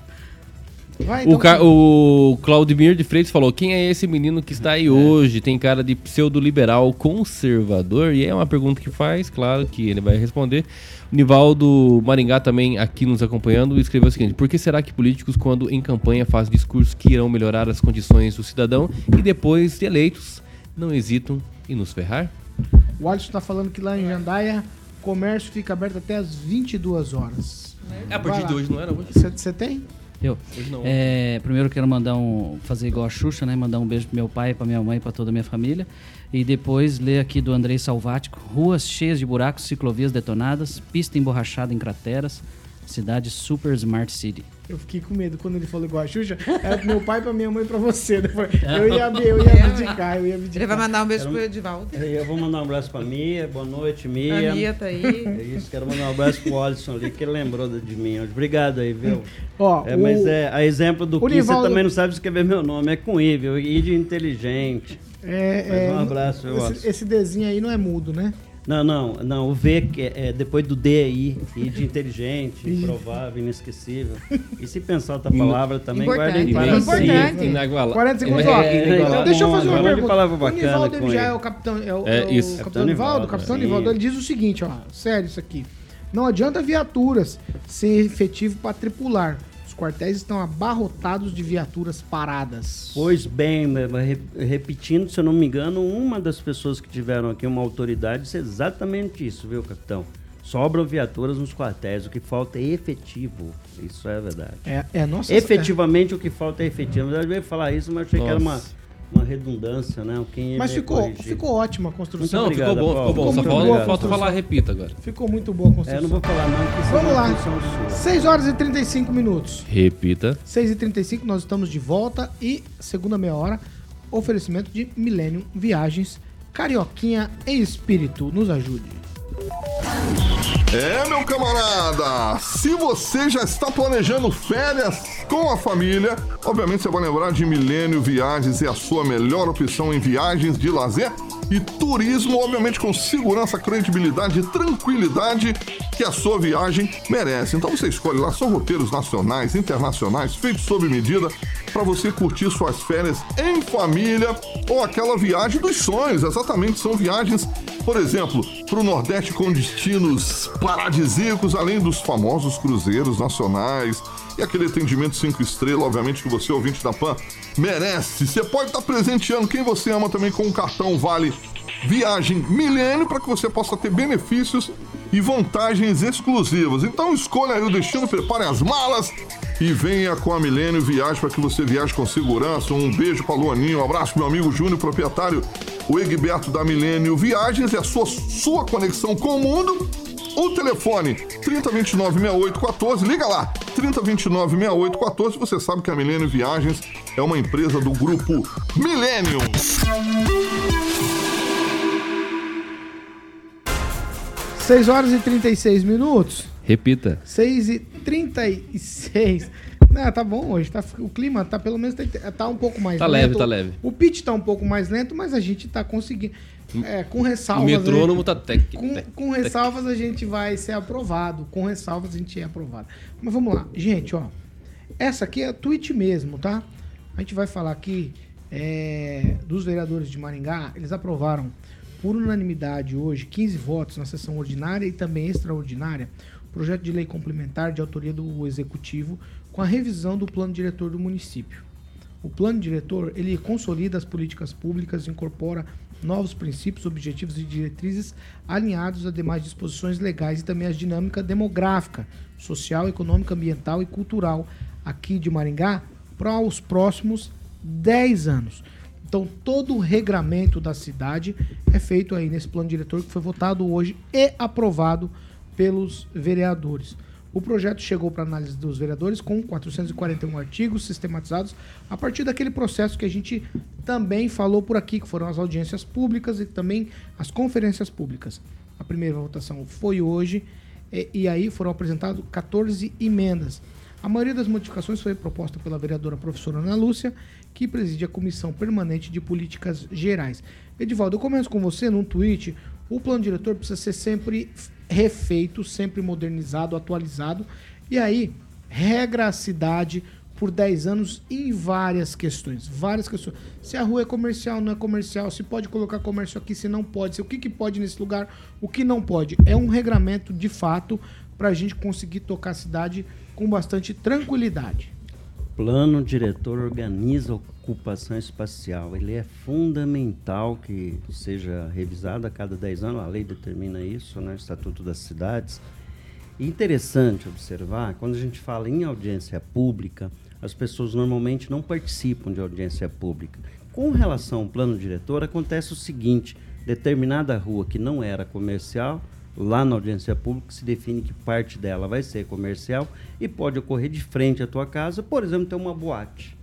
Vai, O, então, Car o Claudemir de Freitas falou: quem é esse menino que está aí hoje? Tem cara de pseudo-liberal conservador? E é uma pergunta que faz, claro que ele vai responder. O Nivaldo Maringá também aqui nos acompanhando escreveu o seguinte: por que será que políticos, quando em campanha, fazem discursos que irão melhorar as condições do cidadão e depois de eleitos não hesitam em nos ferrar? O Alisson tá falando que lá em Jandaia, o comércio fica aberto até as 22 horas. É a partir de hoje, não era hoje? Você tem? Eu. É, primeiro quero mandar um. fazer igual a Xuxa, né? Mandar um beijo pro meu pai, pra minha mãe, pra toda a minha família. E depois ler aqui do Andrei Salvático. Ruas cheias de buracos, ciclovias detonadas, pista emborrachada em crateras. Cidade super smart city. Eu fiquei com medo quando ele falou igual a Xuxa. Era pro meu pai, pra minha mãe e pra você. Depois, eu ia, eu ia abdicar, eu ia Ele abdicar. vai mandar um beijo pro Edivaldo. E Eu vou mandar um abraço pra Mia. Boa noite, Mia. A Mia tá aí. É isso, quero mandar um abraço pro Alisson ali, que ele lembrou de mim hoje. Obrigado aí, viu? Ó, É, o- mas é, a exemplo do que Nivaldo- você também não sabe escrever meu nome, é com I, viu? I de inteligente. É, Mas um abraço, viu, esse, esse Dzinho aí não é mudo, né? Não, não, não, o V que é, é depois do D aí, I de inteligente, improvável, inesquecível. E se pensar outra palavra também, guarda em Importante. para. Importante. Inagualável. 40 segundos, É, ó. é, Então, inagualável. deixa eu fazer uma pergunta. palavra o bacana Nivaldo com ele já é o capitão, é o, É, é o isso. capitão Capitão Nivaldo, Nivaldo, capitão sim. Nivaldo, ele diz o seguinte, ó, sério isso aqui. Não adianta viaturas ser efetivo para tripular. Os quartéis estão abarrotados de viaturas paradas. Pois bem, re- repetindo, se eu não me engano, uma das pessoas que tiveram aqui uma autoridade disse exatamente isso, viu, capitão? Sobram viaturas nos quartéis, o que falta é efetivo. Isso é verdade. É, é nossa. Efetivamente, o que falta é efetivo. Eu veio falar isso, mas achei que era uma, Nossa. Uma redundância, né? Quem é, mas ficou, corrigir. ficou ótima a construção. Não, Muito ficou bom, obrigado, ficou bom. Paulo. Só falta, falta falar, repita agora. Ficou muito boa a É, eu construção. não vou falar não, isso Vamos é lá. sua. 6 horas e 35 minutos. Repita. 6h35, nós estamos de volta e segunda meia hora, oferecimento de Millennium Viagens, Carioquinha em Espírito. Nos ajude. É, meu camarada, se você já está planejando férias com a família, obviamente você vai lembrar de Milênio Viagens, é a sua melhor opção em viagens de lazer e turismo, obviamente com segurança, credibilidade e tranquilidade que a sua viagem merece. Então você escolhe lá, são roteiros nacionais, internacionais, feitos sob medida, para você curtir suas férias em família ou aquela viagem dos sonhos. Exatamente, são viagens, por exemplo, para o Nordeste com destinos paradisíacos, além dos famosos cruzeiros nacionais e aquele atendimento cinco estrelas, obviamente que você, ouvinte da PAN, merece. Você pode estar presenteando quem você ama também com o cartão Vale Viagem Milênio para que você possa ter benefícios e vantagens exclusivas. Então escolha aí o destino, prepare as malas e venha com a Milênio Viagem para que você viaje com segurança. Um beijo para Luaninho, um abraço meu amigo Júnior, proprietário, o Egberto da Milênio Viagens, é a sua, sua conexão com o mundo. O telefone 3029 6814, liga lá, 3029 6814. Você sabe que a Milênio Viagens é uma empresa do grupo Millennium. 6 horas e 36 minutos. Repita. 6 e 36. Não, tá bom hoje. Tá, o clima tá pelo menos tá, um pouco mais tá lento. Tá leve, tá leve. O pitch tá um pouco mais lento, mas a gente tá conseguindo. É, com ressalvas. O metrônomo tá tec, com, tec, com ressalvas a gente vai ser aprovado. Com ressalvas a gente é aprovado. Mas vamos lá. Gente, ó. Essa aqui é a tweet mesmo, tá? A gente vai falar aqui é, dos vereadores de Maringá. Eles aprovaram por unanimidade hoje, 15 votos na sessão ordinária e também extraordinária, projeto de lei complementar de autoria do Executivo com a revisão do plano diretor do município. O plano diretor ele consolida as políticas públicas, incorpora novos princípios, objetivos e diretrizes alinhados a demais disposições legais e também a dinâmica demográfica, social, econômica, ambiental e cultural aqui de Maringá para os próximos 10 anos. Então, todo o regramento da cidade é feito aí nesse plano diretor que foi votado hoje e aprovado pelos vereadores. O projeto chegou para análise dos vereadores com 441 artigos sistematizados a partir daquele processo que a gente também falou por aqui, que foram as audiências públicas e também as conferências públicas. A primeira votação foi hoje e, aí foram apresentadas 14 emendas. A maioria das modificações foi proposta pela vereadora professora Ana Lúcia, que preside a Comissão Permanente de Políticas Gerais. Edivaldo, eu começo com você num tweet. O plano diretor precisa ser sempre refeito, sempre modernizado, atualizado. E aí, regra a cidade por 10 anos em várias questões. Várias questões. Se a rua é comercial, não é comercial, se pode colocar comércio aqui, se não pode, se o que, que pode nesse lugar, o que não pode. É um regramento de fato para a gente conseguir tocar a cidade com bastante tranquilidade. Plano diretor organiza a ocupação espacial. Ele é fundamental que seja revisado a cada 10 anos. A lei determina isso, né? o Estatuto das Cidades. Interessante observar, quando a gente fala em audiência pública, as pessoas normalmente não participam de audiência pública. Com relação ao plano diretor, acontece o seguinte: determinada rua que não era comercial lá na audiência pública se define que parte dela vai ser comercial e pode ocorrer de frente à tua casa, por exemplo, ter uma boate.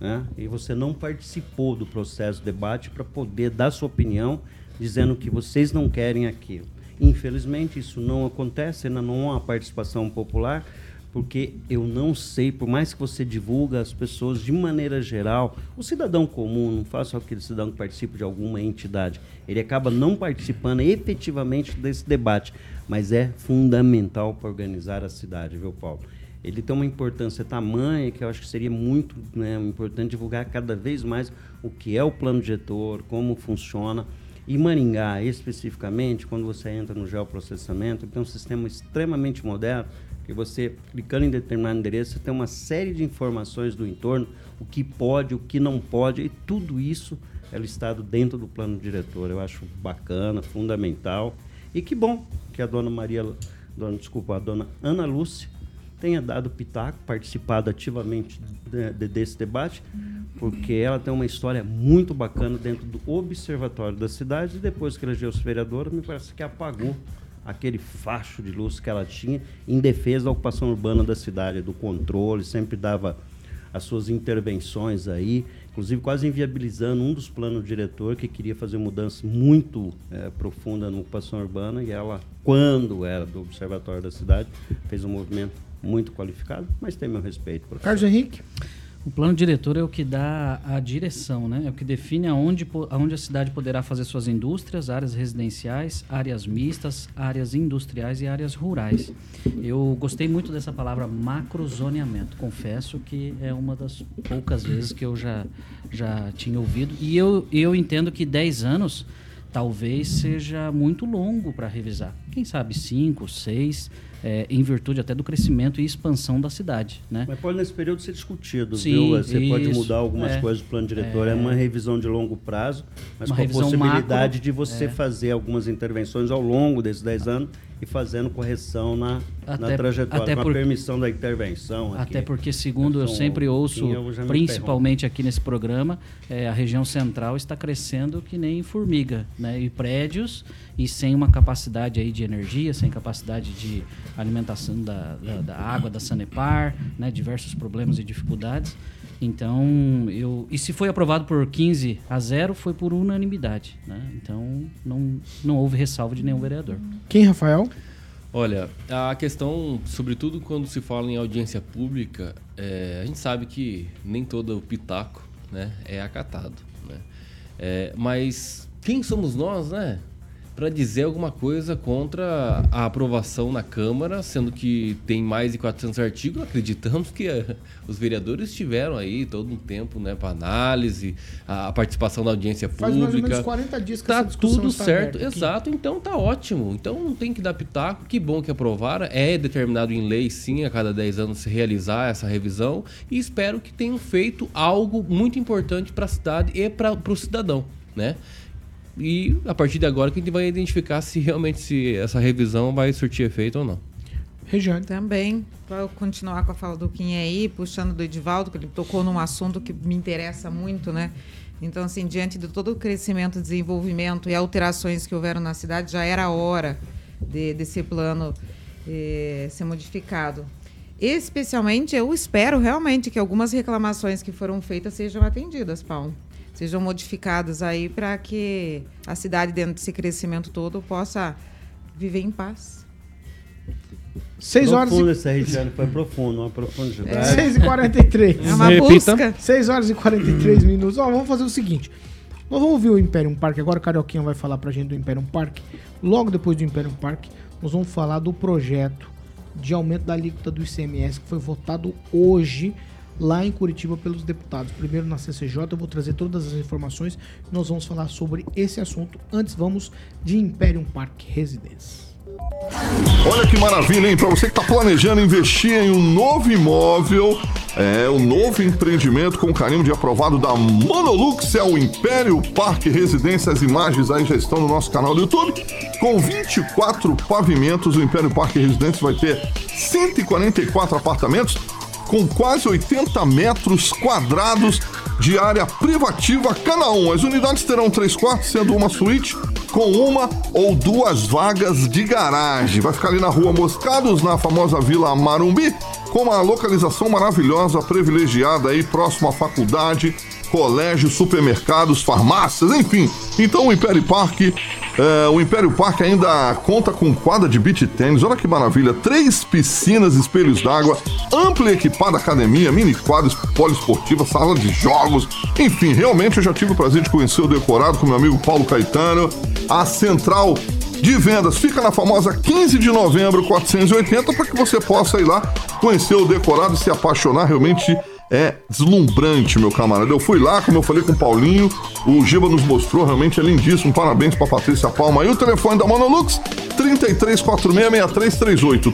Né? E você não participou do processo de debate para poder dar sua opinião dizendo que vocês não querem aquilo. Infelizmente, isso não acontece, ainda não há participação popular porque eu não sei, por mais que você divulga as pessoas de maneira geral, o cidadão comum, não faça aquele cidadão que participa de alguma entidade, ele acaba não participando efetivamente desse debate, mas é fundamental para organizar a cidade, viu, Paulo? Ele tem uma importância tamanha que eu acho que seria muito né, importante divulgar cada vez mais o que é o plano diretor, como funciona. E Maringá, especificamente, quando você entra no geoprocessamento, tem um sistema extremamente moderno que você, clicando em determinado endereço, você tem uma série de informações do entorno, o que pode, o que não pode, e tudo isso é listado dentro do plano diretor. Eu acho bacana, fundamental. E que bom que a dona Maria, dona, desculpa, a dona Ana Lúcia tenha dado pitaco, participado ativamente de, de, desse debate, porque ela tem uma história muito bacana dentro do observatório da cidade e depois que elegeu-se vereadora, me parece que apagou aquele facho de luz que ela tinha em defesa da ocupação urbana da cidade, do controle, sempre dava as suas intervenções aí, inclusive quase inviabilizando um dos planos do diretor que queria fazer mudança muito é, profunda na ocupação urbana e ela, quando era do Observatório da Cidade, fez um movimento muito qualificado, mas tem meu respeito. Professor. Carlos Henrique? O plano diretor é o que dá a direção, né? É o que define aonde, aonde a cidade poderá fazer suas indústrias, áreas residenciais, áreas mistas, áreas industriais e áreas rurais. Eu gostei muito dessa palavra macrozoneamento. Confesso que é uma das poucas vezes que eu já, já tinha ouvido. E eu, eu entendo que 10 anos talvez seja muito longo para revisar. Quem sabe 5, 6 é, em virtude até do crescimento e expansão da cidade. Né? Mas pode nesse período ser discutido, Sim, viu? Você isso, pode mudar algumas é, coisas do plano diretor. É, é, uma revisão de longo prazo, mas com a possibilidade macro, de você é. fazer algumas intervenções ao longo desses 10 anos e fazendo correção na, até, na trajetória, até com por, a permissão da intervenção. Aqui. Até porque, segundo eu sempre ouço, eu principalmente aqui nesse programa, é, a região central está crescendo que nem formiga, né? E prédios e sem uma capacidade aí de energia, sem capacidade de alimentação da, da, da água da Sanepar, né? diversos problemas e dificuldades. Então, eu. E se foi aprovado por 15 a 0, foi por unanimidade. Né? Então, não, não houve ressalva de nenhum vereador. Quem, Rafael? Olha, a questão, sobretudo quando se fala em audiência pública, é, a gente sabe que nem todo o pitaco né, é acatado. Né? É, mas quem somos nós, né? Para dizer alguma coisa contra a aprovação na Câmara, sendo que tem mais de 400 artigos. Acreditamos que uh, os vereadores tiveram aí todo um tempo né, para análise, a, participação da audiência pública. Faz mais ou menos 40 dias que tá tudo certo, exato. Então tá ótimo. Então não tem que dar pitaco. Que bom que aprovaram. É determinado em lei, sim, a cada 10 anos se realizar essa revisão. E espero que tenham feito algo muito importante para a cidade e para o cidadão. Né? E a partir de agora que a gente vai identificar se realmente se essa revisão vai surtir efeito ou não. Regiane. Também, para continuar com a fala do Kim aí, puxando do Edivaldo, que ele tocou num assunto que me interessa muito, né? Então, assim, diante de todo o crescimento, desenvolvimento e alterações que houveram na cidade, já era hora de, desse plano eh, ser modificado. Especialmente, eu espero realmente que algumas reclamações que foram feitas sejam atendidas, Paulo sejam modificadas aí para que a cidade, dentro desse crescimento todo, possa viver em paz. 6 horas profundo e... essa região foi profundo, uma profundidade. É. 6 e 43 É uma busca. 6 horas e 43 minutos. Ó, vamos fazer o seguinte. Nós vamos ouvir o Imperium Park. Agora o Carioquinha vai falar pra gente do Imperium Park. Logo depois do Imperium Park, nós vamos falar do projeto de aumento da alíquota do ICMS que foi votado hoje lá em Curitiba pelos deputados. Primeiro na CCJ, eu vou trazer todas as informações. Nós vamos falar sobre esse assunto. Antes, vamos de Imperium Park Residence. Olha que maravilha, hein? Para você que está planejando investir em um novo imóvel, é um novo empreendimento com carinho de aprovado da Monolux, é o Império Parque Residência. As imagens aí já estão no nosso canal do YouTube. Com 24 pavimentos, o Império Parque Residência vai ter 144 apartamentos com quase 80 metros quadrados de área privativa cada um. As unidades terão três quartos, sendo uma suíte com uma ou duas vagas de garagem. Vai ficar ali na rua Moscados, na famosa Vila Marumbi, com uma localização maravilhosa, privilegiada aí, próximo à faculdade, colégios, supermercados, farmácias, enfim. Então o Império Parque, é, o Império Parque ainda conta com quadra de beach tênis, olha que maravilha, três piscinas, espelhos d'água, ampla e equipada academia, mini quadros poliesportiva, sala de jogos, enfim, realmente eu já tive o prazer de conhecer o decorado com meu amigo Paulo Caetano, a central de vendas fica na famosa 15 de novembro 480 para que você possa ir lá conhecer o decorado e se apaixonar realmente é deslumbrante, meu camarada. Eu fui lá, como eu falei com o Paulinho, o Giba nos mostrou, realmente é lindíssimo. Parabéns para Patrícia Palma. E o telefone da Monolux, 3346-6338.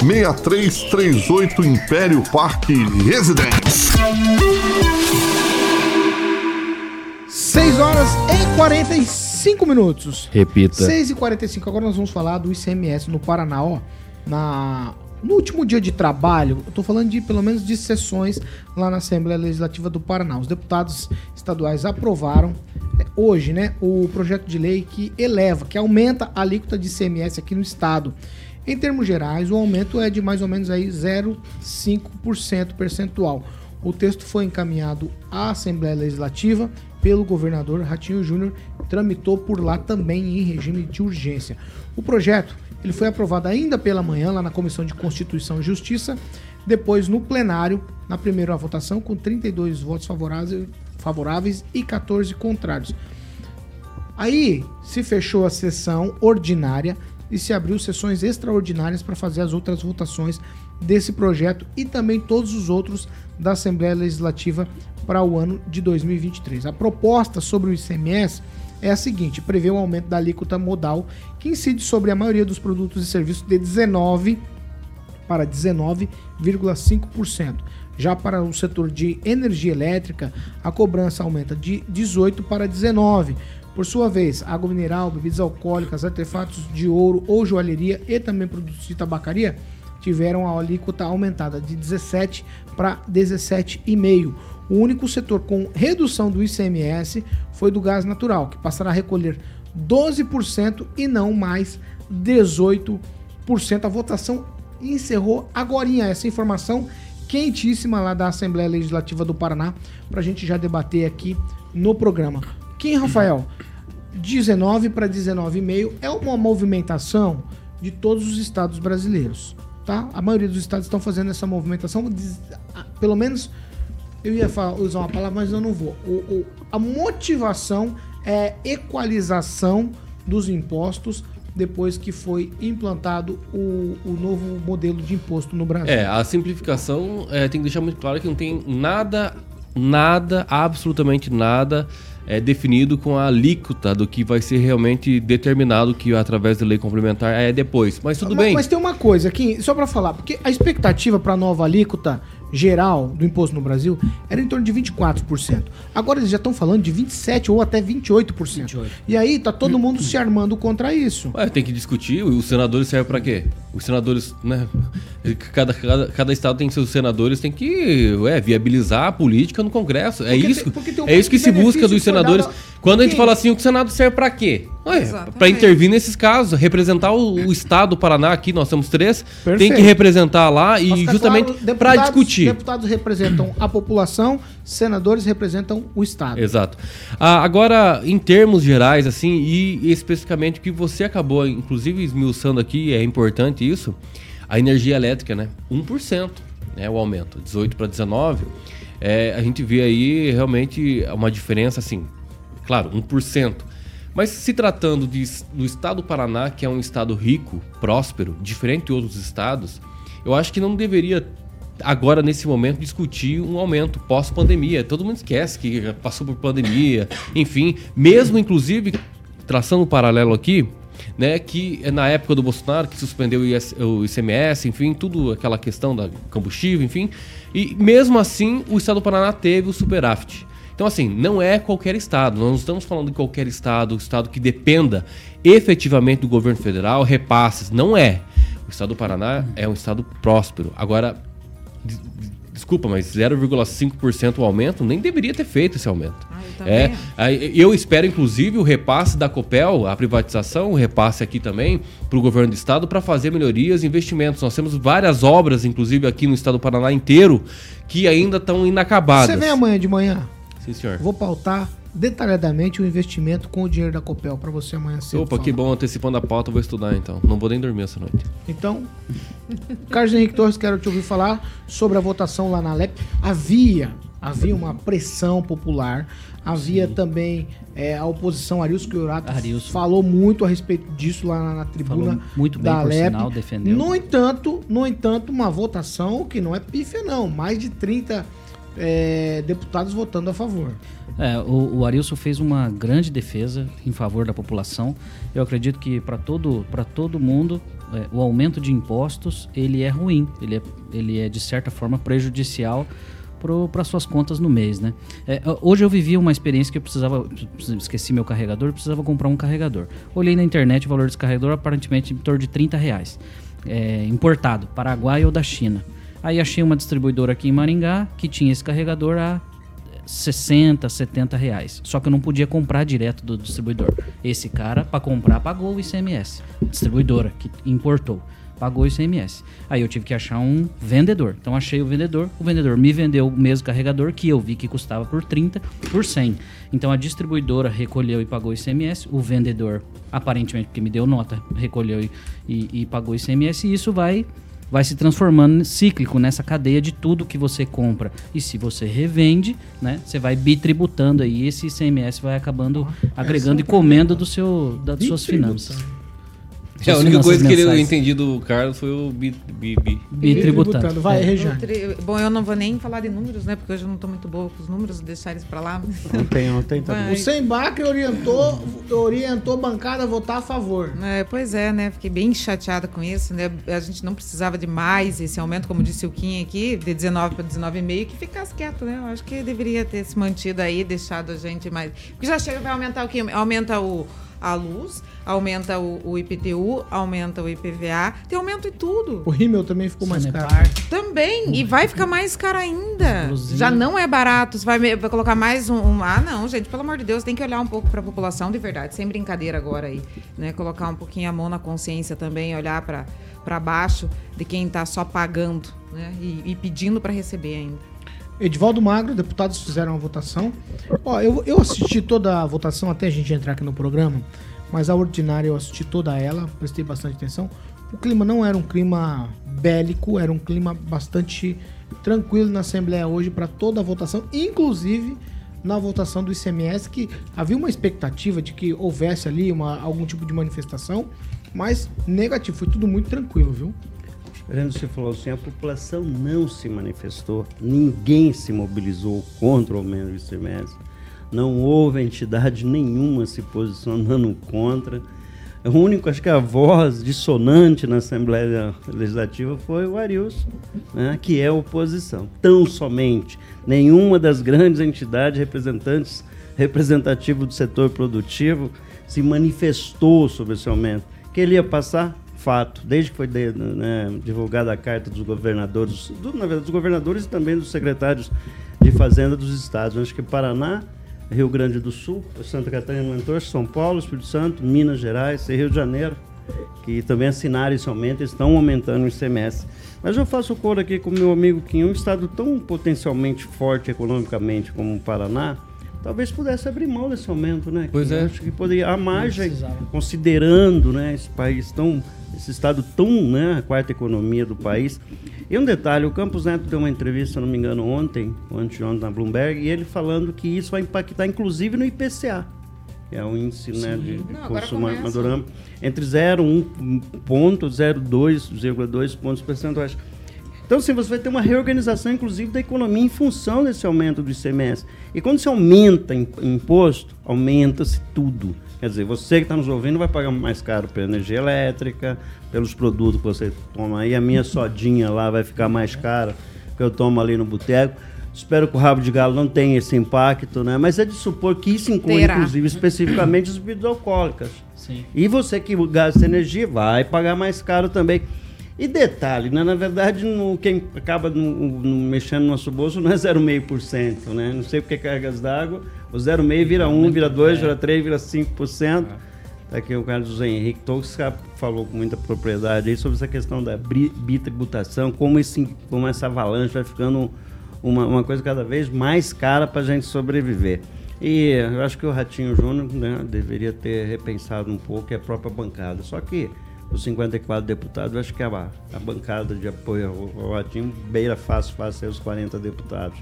3346-6338, Império Parque Residence. 6 horas e 45 minutos. Repita. 6 e 45 Agora nós vamos falar do ICMS no Paraná, ó. Na no último dia de trabalho, eu estou falando de pelo menos de sessões lá na Assembleia Legislativa do Paraná. Os deputados estaduais aprovaram é, hoje, né, o projeto de lei que eleva, que aumenta a alíquota de ICMS aqui no estado. Em termos gerais, o aumento é de mais ou menos aí 0,5% percentual. O texto foi encaminhado à Assembleia Legislativa pelo governador Ratinho Júnior, tramitou por lá também em regime de urgência. O projeto ele foi aprovado ainda pela manhã lá na Comissão de Constituição e Justiça. Depois, no plenário, na primeira votação, com 32 votos favoráveis, e 14 contrários. Aí se fechou a sessão ordinária e se abriu sessões extraordinárias para fazer as outras votações desse projeto e também todos os outros da Assembleia Legislativa para o ano de 2023. A proposta sobre o ICMS é a seguinte: prevê um aumento da alíquota modal que incide sobre a maioria dos produtos e serviços de 19 para 19,5%. Já para o setor de energia elétrica, a cobrança aumenta de 18 para 19. Por sua vez, água mineral, bebidas alcoólicas, artefatos de ouro ou joalheria e também produtos de tabacaria tiveram a alíquota aumentada de 17 para 17,5. O único setor com redução do ICMS foi do gás natural, que passará a recolher 12% e não mais 18%. A votação encerrou agora essa informação quentíssima lá da Assembleia Legislativa do Paraná para a gente já debater aqui no programa. Quem, Rafael? 19 para 19,5 é uma movimentação de todos os estados brasileiros, tá? A maioria dos estados estão fazendo essa movimentação, pelo menos eu ia falar, usar uma palavra, mas eu não vou. O, o, a motivação é equalização dos impostos depois que foi implantado o, o novo modelo de imposto no Brasil. É, a simplificação é, tem que deixar muito claro que não tem nada, nada, absolutamente nada é, definido com a alíquota do que vai ser realmente determinado que através da lei complementar é depois. Mas tudo mas, bem. Mas tem uma coisa aqui, só para falar, porque a expectativa para a nova alíquota geral do imposto no Brasil era em torno de 24%. Agora eles já estão falando de 27% ou até 28%. 28%. E aí tá todo mundo se armando contra isso. Ué, tem que discutir. Os senadores servem para quê? Os senadores, né? Cada, cada, cada estado tem seus senadores, tem que ué, viabilizar a política no Congresso. É isso, tem, um é isso que se busca dos senadores. Dado... Quando a gente fala assim, o Senado serve para quê? Para intervir nesses casos, representar o, o, Estado do Paraná aqui, nós temos três, Perfeito. tem que representar lá e justamente claro, para discutir. Deputados representam a população, senadores representam o Estado. Exato. Ah, agora, em termos gerais, assim, e especificamente o que você acabou, inclusive, esmiuçando aqui, é importante isso, a energia elétrica, né? 1%, né, o aumento, 18 para 19. É, a gente vê aí realmente uma diferença, assim, claro, 1%. Mas se tratando de, do estado do Paraná, que é um estado rico, próspero, diferente de outros estados, eu acho que não deveria agora nesse momento discutir um aumento pós-pandemia. Todo mundo esquece que passou por pandemia, enfim, mesmo inclusive traçando um paralelo aqui, né, que é na época do Bolsonaro que suspendeu o ICMS, enfim, tudo aquela questão da combustível, enfim, e mesmo assim o estado do Paraná teve o superávit. Então, assim, não é qualquer estado. Nós não estamos falando de qualquer estado, estado que dependa efetivamente do governo federal, repasses. Não é. O estado do Paraná é um estado próspero. Agora, desculpa, mas 0,5% o aumento nem deveria ter feito esse aumento. Ah, eu, é, eu espero, inclusive, o repasse da Copel, a privatização, o repasse aqui também para o governo do estado para fazer melhorias e investimentos. Nós temos várias obras, inclusive aqui no estado do Paraná inteiro, que ainda estão inacabadas. Você vem amanhã de manhã? Sim, senhor. Vou pautar detalhadamente o investimento com o dinheiro da Copel para você amanhã cedo. Opa, falar. que bom, antecipando a pauta, eu vou estudar então. Não vou nem dormir essa noite. Então, Carlos Henrique Torres, quero te ouvir falar sobre a votação lá na LEP. Havia, havia uma pressão popular, havia Sim. também é, a oposição, Arilson Chiorato falou muito a respeito disso lá na, na tribuna falou muito bem, da LEP. Sinal, defendeu. No entanto, no entanto, uma votação que não é pífia não, mais de 30 é, deputados votando a favor. É, o, o Arilson fez uma grande defesa em favor da população. Eu acredito que para todo, todo mundo é, o aumento de impostos ele é ruim, ele é, ele é de certa forma prejudicial para suas contas no mês, né? É, hoje eu vivi uma experiência que eu precisava, esqueci meu carregador, precisava comprar um carregador. Olhei na internet o valor desse carregador aparentemente em torno de 30 reais, é, importado, Paraguai ou da China. Aí achei uma distribuidora aqui em Maringá que tinha esse carregador a 60, 70 reais. Só que eu não podia comprar direto do distribuidor. Esse cara, para comprar, pagou o ICMS. Distribuidora que importou. Pagou o ICMS. Aí eu tive que achar um vendedor. Então achei o vendedor. O vendedor me vendeu o mesmo carregador que eu vi que custava por 30, por 100. Então a distribuidora recolheu e pagou o ICMS. O vendedor, aparentemente, porque me deu nota, recolheu e, e, e pagou o ICMS. E isso vai vai se transformando cíclico nessa cadeia de tudo que você compra. E se você revende, né, você vai bitributando aí, esse ICMS vai acabando agregando e comendo do seu, das suas finanças. É, a única coisa que eu entendi do Carlos foi o bi, bi, bi. bitributando. Vai, É. Regiane. Bom, eu não vou nem falar de números, né? Porque hoje eu não estou muito boa com os números, deixar eles para lá. Ontem, ontem também. Vai. O Sembacre orientou, orientou a bancada a votar a favor. É, pois é, né? Fiquei bem chateada com isso, né? A gente não precisava de mais esse aumento, como disse o Kim aqui, de 19 para 19,5, que ficasse quieto, né? Eu acho que deveria ter se mantido aí, deixado a gente mais. Porque já chega, vai aumentar o quê? Aumenta o, a luz, aumenta o, o IPTU, aumenta o IPVA, tem aumento em tudo. O rímel também ficou mais Sanepar. caro. Também, e vai ficar mais caro ainda. Inclusive- Já não é barato, você vai, me- vai colocar mais um, um- Ah, não, gente, pelo amor de Deus, tem que olhar um pouco para a população de verdade, sem brincadeira agora aí, né? Colocar um pouquinho a mão na consciência também, olhar para para baixo de quem está só pagando, né? E, e pedindo para receber ainda. Edivaldo Magro, deputados fizeram a votação. Ó, eu, eu assisti toda a votação até a gente entrar aqui no programa, mas a ordinária eu assisti toda ela, prestei bastante atenção. O clima não era um clima bélico, era um clima bastante tranquilo na Assembleia hoje para toda a votação, inclusive na votação do ICMS, que havia uma expectativa de que houvesse ali uma, algum tipo de manifestação, mas negativo, foi tudo muito tranquilo, viu? Fernando, você falou assim, a população não se manifestou, ninguém se mobilizou contra o aumento do ICMS, não houve entidade nenhuma se posicionando contra. O único, acho que a voz dissonante na Assembleia Legislativa foi o Arius, né, que é oposição. Tão somente nenhuma das grandes entidades representantes representativas do setor produtivo se manifestou sobre esse aumento. Que ele ia passar, fato. Desde que foi de- né, divulgada a carta dos governadores, do- na verdade, dos governadores e também dos secretários de Fazenda dos estados. Acho que Paraná, Rio Grande do Sul, Santa Catarina aumentou, São Paulo, Espírito Santo, Minas Gerais e Rio de Janeiro, que também assinaram esse aumento, estão aumentando o ICMS. Mas eu faço coro aqui com meu amigo Kim, um estado tão potencialmente forte economicamente como o Paraná, talvez pudesse abrir mão desse aumento, né? Pois Kim? é. Acho que poderia, a margem, considerando né, esse país tão, esse estado tão, né, a quarta economia do país. E um detalhe, o Campos Neto deu uma entrevista, se não me engano, ontem, ou anteontem na Bloomberg, e ele falando que isso vai impactar inclusive no IPCA, que é o índice né, de, de Não, consumo madurando, entre 0 e 1 ponto, 0,2 pontos percentuais. Então, assim, você vai ter uma reorganização, inclusive, da economia em função desse aumento do ICMS. E quando se aumenta im- imposto, aumenta-se tudo. Quer dizer, você que está nos ouvindo vai pagar mais caro pela energia elétrica, pelos produtos que você toma aí. A minha sodinha lá vai ficar mais cara que eu tomo ali no boteco. Espero que o rabo de galo não tenha esse impacto, né? Mas é de supor que isso inclui, Terá. inclusive, especificamente as bebidas alcoólicas. Sim. E você que gasta energia vai pagar mais caro também. E detalhe, né? na verdade, no, quem acaba no, no- mexendo no nosso bolso não é 0,5%, né? Não sei porque cargas d'água, o 0,5 vira 1, vira 2, vira 3, vira 5%. Tá aqui o Carlos Henrique Toux falou com muita propriedade aí sobre essa questão da bitributação, como, esse, como essa avalanche vai ficando uma, uma coisa cada vez mais cara para a gente sobreviver. E eu acho que o Ratinho Júnior né, deveria ter repensado um pouco e a própria bancada. Só que os 54 deputados, eu acho que a, a bancada de apoio ao, Ratinho beira fácil, fácil os 40 deputados.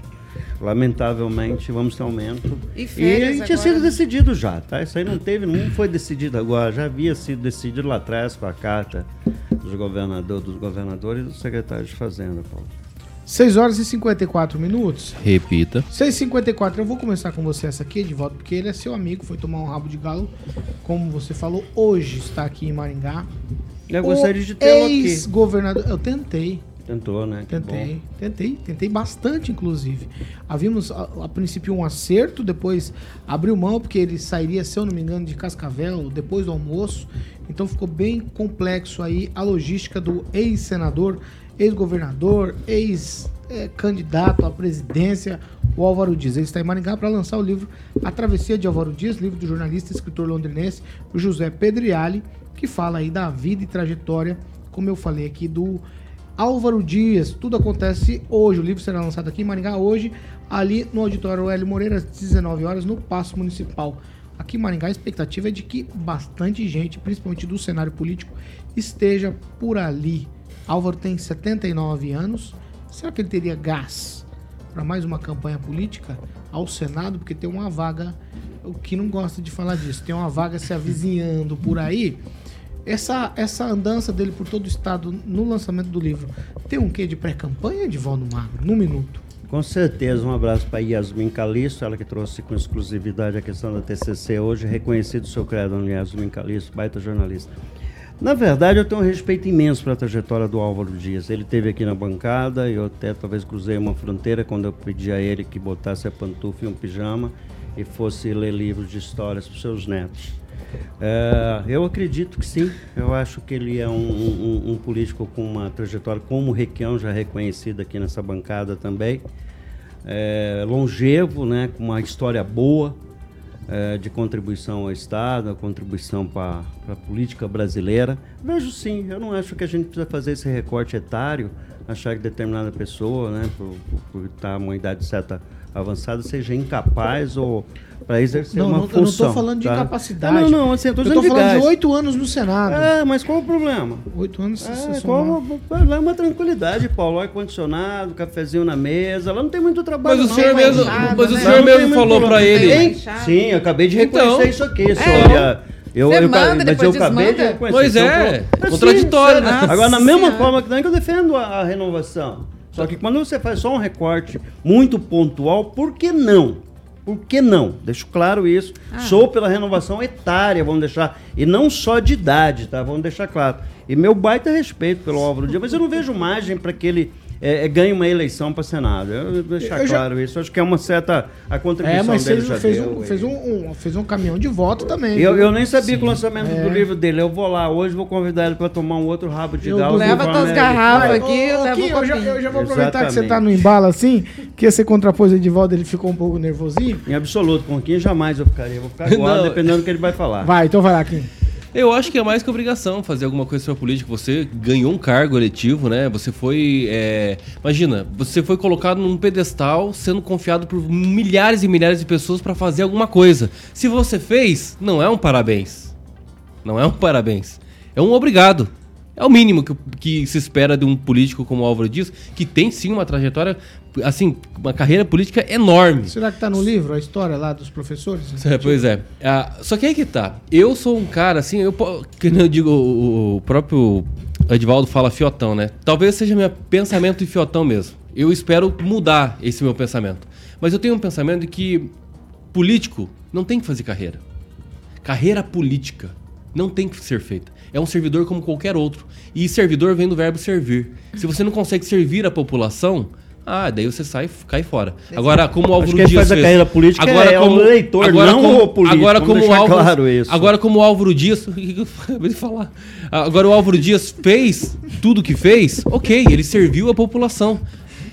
Lamentavelmente, vamos ter aumento. E férias tinha sido decidido já, tá? Isso aí não teve, não foi decidido agora, já havia sido decidido lá atrás com a carta dos, governador, dos governadores e do secretário de Fazenda, Paulo. 6 horas e 54 minutos. Repita. 6h54, eu vou começar com você essa aqui, Edivaldo, porque ele é seu amigo, foi tomar um rabo de galo, como você falou, hoje está aqui em Maringá. Eu gostaria de tê-lo aqui. Ex-governador, eu tentei, Tentou, né? Tentei, tentei, tentei bastante, inclusive. Havíamos, a, a princípio, um acerto, depois abriu mão, porque ele sairia, se eu não me engano, de Cascavel, depois do almoço. Então ficou bem complexo aí a logística do ex-senador, ex-governador, ex-candidato à presidência, o Álvaro Dias. Ele está em Maringá para lançar o livro A Travessia de Álvaro Dias, livro do jornalista e escritor londrinense José Pedriali, que fala aí da vida e trajetória, como eu falei aqui, do Álvaro Dias. Tudo acontece hoje. O livro será lançado aqui em Maringá hoje, ali no Auditório Hélio Moreira, às 19 horas, no Paço Municipal. Aqui em Maringá, a expectativa é de que bastante gente, principalmente do cenário político, esteja por ali. Álvaro tem 79 anos. Será que ele teria gás para mais uma campanha política ao Senado? Porque tem uma vaga, o que não gosta de falar disso, tem uma vaga se avizinhando por aí. Essa, essa andança dele por todo o estado no lançamento do livro tem um quê de pré-campanha de Magro? Num minuto. Com certeza, um abraço para Yasmin Calisto, ela que trouxe com exclusividade a questão da TCC hoje, reconhecido seu credo, Yasmin Calisto, baita jornalista. Na verdade, eu tenho um respeito imenso para a trajetória do Álvaro Dias. Ele teve aqui na bancada, eu até talvez cruzei uma fronteira quando eu pedi a ele que botasse a pantufa e um pijama e fosse ler livros de histórias para seus netos. É, eu acredito que sim. Eu acho que ele é um, um, um, político com uma trajetória como Requião, já reconhecido aqui nessa bancada também. É, longevo, né, com uma história boa é, de contribuição ao Estado, a contribuição para a política brasileira. Vejo sim, eu não acho que a gente precisa fazer esse recorte etário, achar que determinada pessoa, né, por, por, por estar uma idade certa avançada, seja incapaz ou para exercer não, uma não, função. Eu não estou falando de tá? incapacidade. Não, não, assim, eu estou falando gás. de oito anos no Senado. É, mas qual o problema? Oito anos é, qual, Lá é uma tranquilidade, Paulo. Ar-condicionado, cafezinho na mesa. Lá não tem muito trabalho. Mas o senhor mesmo, mas o né? senhor mesmo falou para ele. Sim, eu acabei de reconhecer então, isso aqui. É. Eu, eu, manda, mas eu acabei de. Pois é, então, contraditório, né? Agora, na mesma forma é que eu defendo a, a renovação. Só que quando você faz só um recorte muito pontual, por que não? Por que não? Deixo claro isso. Ah. Sou pela renovação etária, vamos deixar. E não só de idade, tá? Vamos deixar claro. E meu baita respeito pelo Álvaro Dias, mas eu não vejo margem para que ele é, é, ganhe uma eleição para Senado. Eu deixar eu claro já... isso. Acho que é uma certa. A contribuição é, mas dele já fez, deu, um, fez, um, um, fez um caminhão de voto também. Eu, eu nem sabia Sim. que o lançamento é. do livro dele. Eu vou lá hoje, vou convidar ele para tomar um outro rabo de galo. Leva tuas garrafas aqui. Ô, aqui eu, já, eu já vou aproveitar Exatamente. que você está no embalo assim, que você contrapôs o Edivaldo, ele ficou um pouco nervosinho. Em absoluto, com quem jamais eu ficaria. Vou ficar agora, dependendo do que ele vai falar. Vai, então vai lá, Kim. Eu acho que é mais que obrigação fazer alguma coisa sobre a política. Você ganhou um cargo eletivo, né? Você foi. É... Imagina, você foi colocado num pedestal sendo confiado por milhares e milhares de pessoas para fazer alguma coisa. Se você fez, não é um parabéns. Não é um parabéns. É um obrigado. É o mínimo que, que se espera de um político como o Álvaro Dias, que tem sim uma trajetória, assim, uma carreira política enorme. Será que está no livro a história lá dos professores? É, pois é. Ah, só que aí que tá. Eu sou um cara, assim, eu, que eu digo, o, o próprio Edvaldo fala fiotão, né? Talvez seja meu pensamento de fiotão mesmo. Eu espero mudar esse meu pensamento. Mas eu tenho um pensamento de que político não tem que fazer carreira. Carreira política não tem que ser feita é um servidor como qualquer outro. E servidor vem do verbo servir. Se você não consegue servir a população, ah, daí você sai, cai fora. Agora, como o Álvaro Dias faz fez, a carreira política agora é como, o eleitor, agora não como, o político. Agora como o Álvaro, claro isso. agora como o Álvaro Dias, acabei de falar. Agora o Álvaro Dias fez tudo que fez, OK, ele serviu a população.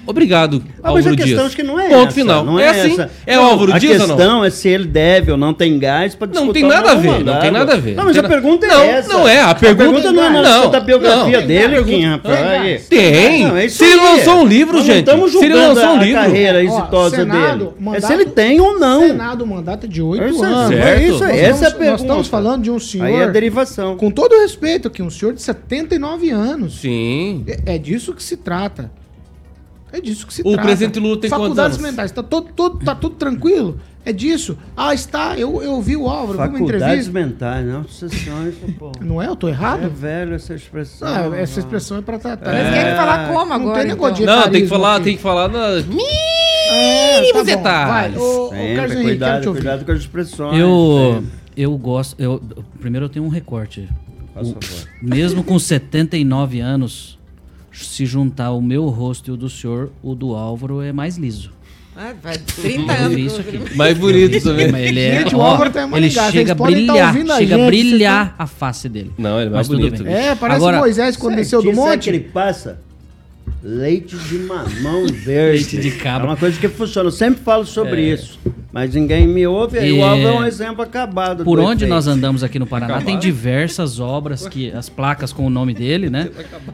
Obrigado, ah, mas a questão acho que não é Ponto essa. final. Não é, é assim. Essa. É o Álvaro a Dias ou não? A questão é se ele deve ou não tem gás para disputar Não tem nada a ver, não tem nada a ver. Não, mas a pergunta não, é essa. Não é, a pergunta, a pergunta não é não, não, da biografia não, dele, pergunta, Kim, rapaz. Tem. Não, é se ele lançou um livro, gente. estamos se ele lançou um a livro. carreira exitosa Senado, dele. Mandato, é se ele tem ou não. Senado, mandato de oito é anos. Certo. É isso, essa é a pergunta. Nós estamos falando de um senhor... Aí é a derivação. Com todo respeito aqui, um senhor de 79 anos. Sim. É, é disso que se trata. É disso que se o trata. O presidente Lula tem Faculdades mentais, tá, todo, todo, tá tudo tranquilo? É disso? Ah, está. Eu, eu vi o Álvaro, vi uma Faculdades mentais, não obsessões, pô. Não é? Eu tô errado? É velho essa expressão. Ah, essa expressão é pra tratar. Mas quer que falar como Não agora? tem negócio de Não, tem que falar, aqui. tem que falar na É, tá bom, detalhes. Vai, ô, ô, Sempre, Carlos Henrique, quero cuidado, te ouvir. cuidado com as expressões. Eu, sempre. eu gosto. Eu, primeiro eu tenho um recorte. Faz O- favor. mesmo com 79 anos, se juntar o meu rosto e o do senhor, o do Álvaro é mais liso. Ah, vai 30 Eu anos. vi isso aqui. mais bonito também. Mas ele é, Gente, o Álvaro tá ele chega a tá brilhar, a chega a gente, brilhar a face dele. Não, ele é mais Mas bonito. É, parece Agora- Moisés quando desceu do Sabe monte. que ele passa? Leite de mamão verde. Leite de cabra. É uma coisa que funciona. Eu sempre falo sobre isso. Mas ninguém me ouve. Aí É. o Álvaro é um exemplo acabado. Por onde efeito. nós andamos aqui no Paraná, tem Acabaram? diversas obras, que as placas com o nome dele, né?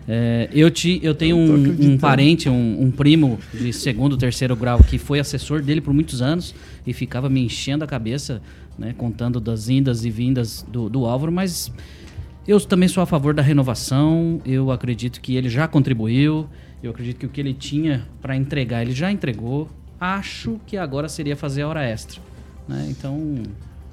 É, eu, ti, eu tenho um, um parente, um, um primo de segundo, terceiro grau, que foi assessor dele por muitos anos e ficava me enchendo a cabeça, né? Contando das indas e vindas do, do Álvaro, mas Eu também sou a favor da renovação. Eu acredito que ele já contribuiu. Eu acredito que o que ele tinha para entregar, ele já entregou. Acho que agora seria fazer a hora extra. Né? Então,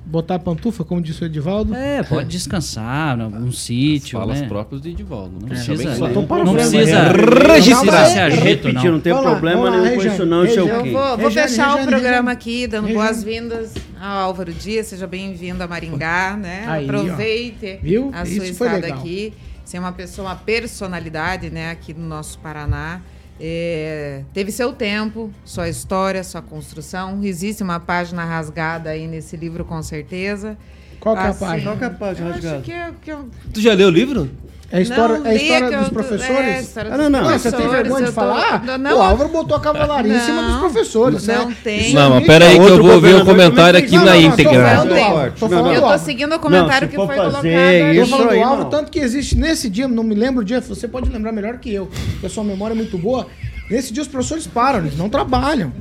Botar a pantufa, como disse o Edivaldo. é, pode descansar, um sítio, Falas né? próprias do Edivaldo. Não Não precisa tô não, não precisa Registra registrar esse aí. agito, Repetir, não tem Vamos lá, problema nenhum com isso não, seu Regiane. Eu Kim. vou, vou fechar o programa aqui, dando boas-vindas ao Álvaro Dias. Seja bem-vindo a Maringá, né? Aí, ó. Aproveite Viu? a sua Isso foi estada legal. aqui. Você é uma pessoa, uma personalidade, né, aqui no nosso Paraná. É, teve seu tempo, sua história, sua construção. Existe uma página rasgada aí nesse livro, com certeza. Qual que é a Assim, página? Qual que é a página rasgada? que, é- que eu Tu já leu o livro? É a história, não é a história eu dos professores? É, a história Ah, não, não. Não, você tem professores, vergonha de eu tô- falar? Não, o Álvaro botou a cavalaria em cima dos Não, professores, não né? tem. Não, mas Isso pera aí que eu vou ver o comentário aqui na Não, não, não, íntegra. Tô falando do Não, Álvaro. Tô não, falando não. do Eu tô seguindo o comentário Não, que foi colocado isso falando do Álvaro, não. tanto que existe nesse dia, não me lembro o dia, você pode lembrar melhor que eu, porque a sua memória é muito boa. Nesse dia os professores param, eles não trabalham.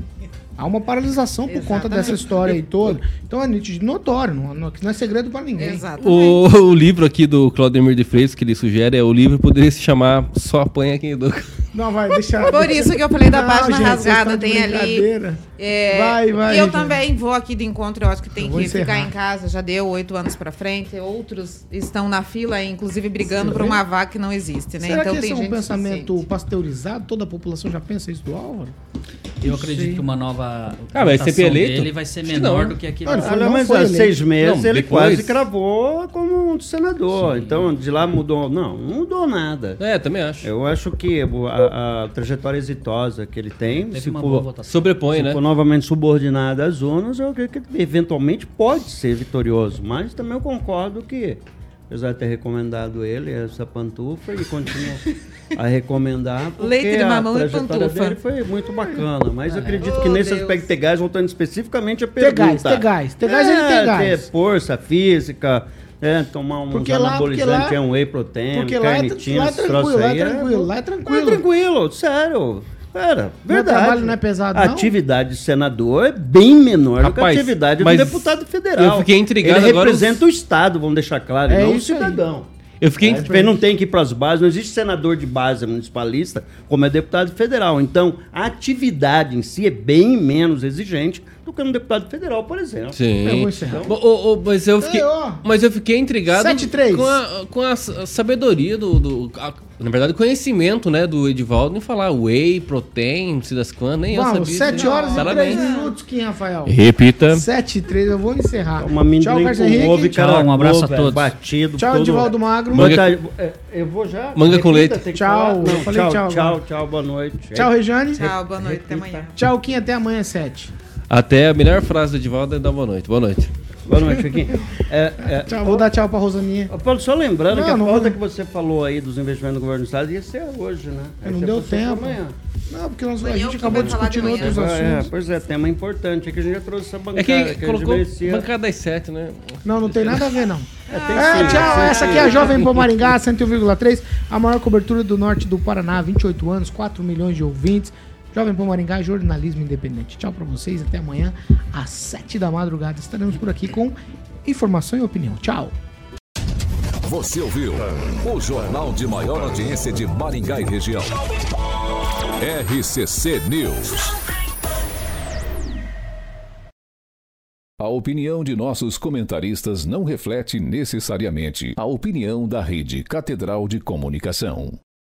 Há uma paralisação por conta Exatamente. dessa história aí toda. Então é nítido notório, não, não, não é segredo pra ninguém. Exatamente. O, o livro aqui do Claudemir de Freitas que ele sugere é o livro poderia se chamar Só Apanha Quem Educa. Não, vai, deixar. Por isso que eu falei da Não, página gente, rasgada, de tem ali. É, Vai, vai, E eu Regina. também vou aqui do encontro, eu acho que tem Eu que ficar encerrar. em casa, já deu oito anos pra frente. Outros estão na fila, inclusive brigando por uma vaga que não existe, né? Será então que esse tem é um gente pensamento suficiente. pasteurizado? Toda a população já pensa isso do Álvaro? Eu acredito que uma nova Ah, vai ser eleito? dele vai ser menor não. do que aquele. Olha, Olha, não mas há seis meses Não, ele depois- quase cravou como um senador. Então, de lá mudou. Não, não mudou nada. É, também acho. Eu acho que a, a trajetória exitosa que ele tem, Teve se for. Sobrepõe, se né? for novamente subordinada às urnas, eu acredito que eventualmente pode ser vitorioso. Mas também eu concordo que, apesar de ter recomendado ele, essa pantufa, e continuo a recomendar, porque Leite de mamão a e trajetória pantufa. dele foi muito bacana. Mas eu acredito Oh, que nesse Deus. aspecto ter gás, voltando especificamente a Ter pergunta. gás, ter gás. Ter gás, ele tem É, gás. Ter força física, é, tomar um Porque lá- porque anabolizante, lá- é um whey protein, Porque lá é, carnitina, lá é esses troços tranquilo, lá é aí, tranquilo, lá é É tranquilo. tranquilo, sério. Cara, verdade. trabalho não é pesado, A não? atividade de senador é bem menor do que a Rapaz, atividade do deputado federal. eu fiquei intrigado Ele agora representa o Estado, vamos deixar claro, e É não o isso aí. cidadão. Eu fiquei. A gente não tem que ir para as bases, não existe senador de base municipalista como é deputado federal. Então, a atividade em si é bem menos exigente do que um deputado federal, por exemplo. Eu Sim. vou encerrar. Ô, mas eu fiquei, mas eu fiquei intrigado 7-3. com, a, com a sabedoria do, do- a- na verdade, o conhecimento, né, do Edivaldo em falar whey, protein, não sei das quantas, nem eu Vamos, sabia. 7 horas e 3 Parabéns. minutos, Kim Rafael. Repita. 7 e 3, eu vou encerrar. Uma amendoim Tchau, Carlos Henrique. Tchau, um abraço a todos. Batido. Tchau, todo- Edivaldo Magro. Manga-. É, Eu vou já. Manga com leite. Tchau, eu Não, falei tchau tchau, tchau, boa noite. Tchau, Rejane. Tchau, boa noite, até amanhã. Tchau, Kim, até amanhã, 7. Até a melhor frase do Edivaldo é dar boa noite. Boa noite. Boa noite, Chiquinho. É, é, Tchau, vou dar tchau pra Rosaninha. Ô, Paulo, só lembrando Não, que a não pauta que você falou aí dos investimentos do governo do estado ia ser hoje, né? Aí Não deu tempo. amanhã. Não, porque nós, a gente acabou discutindo outros É, assuntos. pois é, tema importante. É que a gente já trouxe essa bancada. É que que a colocou gente merecia. bancada das sete, né? Não, não tem nada a ver, não. É, tem É, sim, tchau, essa aqui é a Jovem Pan Maringá, 101,3, a maior cobertura do norte do Paraná, 28 anos, 4 milhões de ouvintes. Jovem Pan Maringá, jornalismo independente. Tchau pra vocês, até amanhã, às 7 da madrugada. Estaremos por aqui com informação e opinião. Tchau. Você ouviu o jornal de maior audiência de Maringá e região. RCC News. A opinião de nossos comentaristas não reflete necessariamente a opinião da Rede Catedral de Comunicação.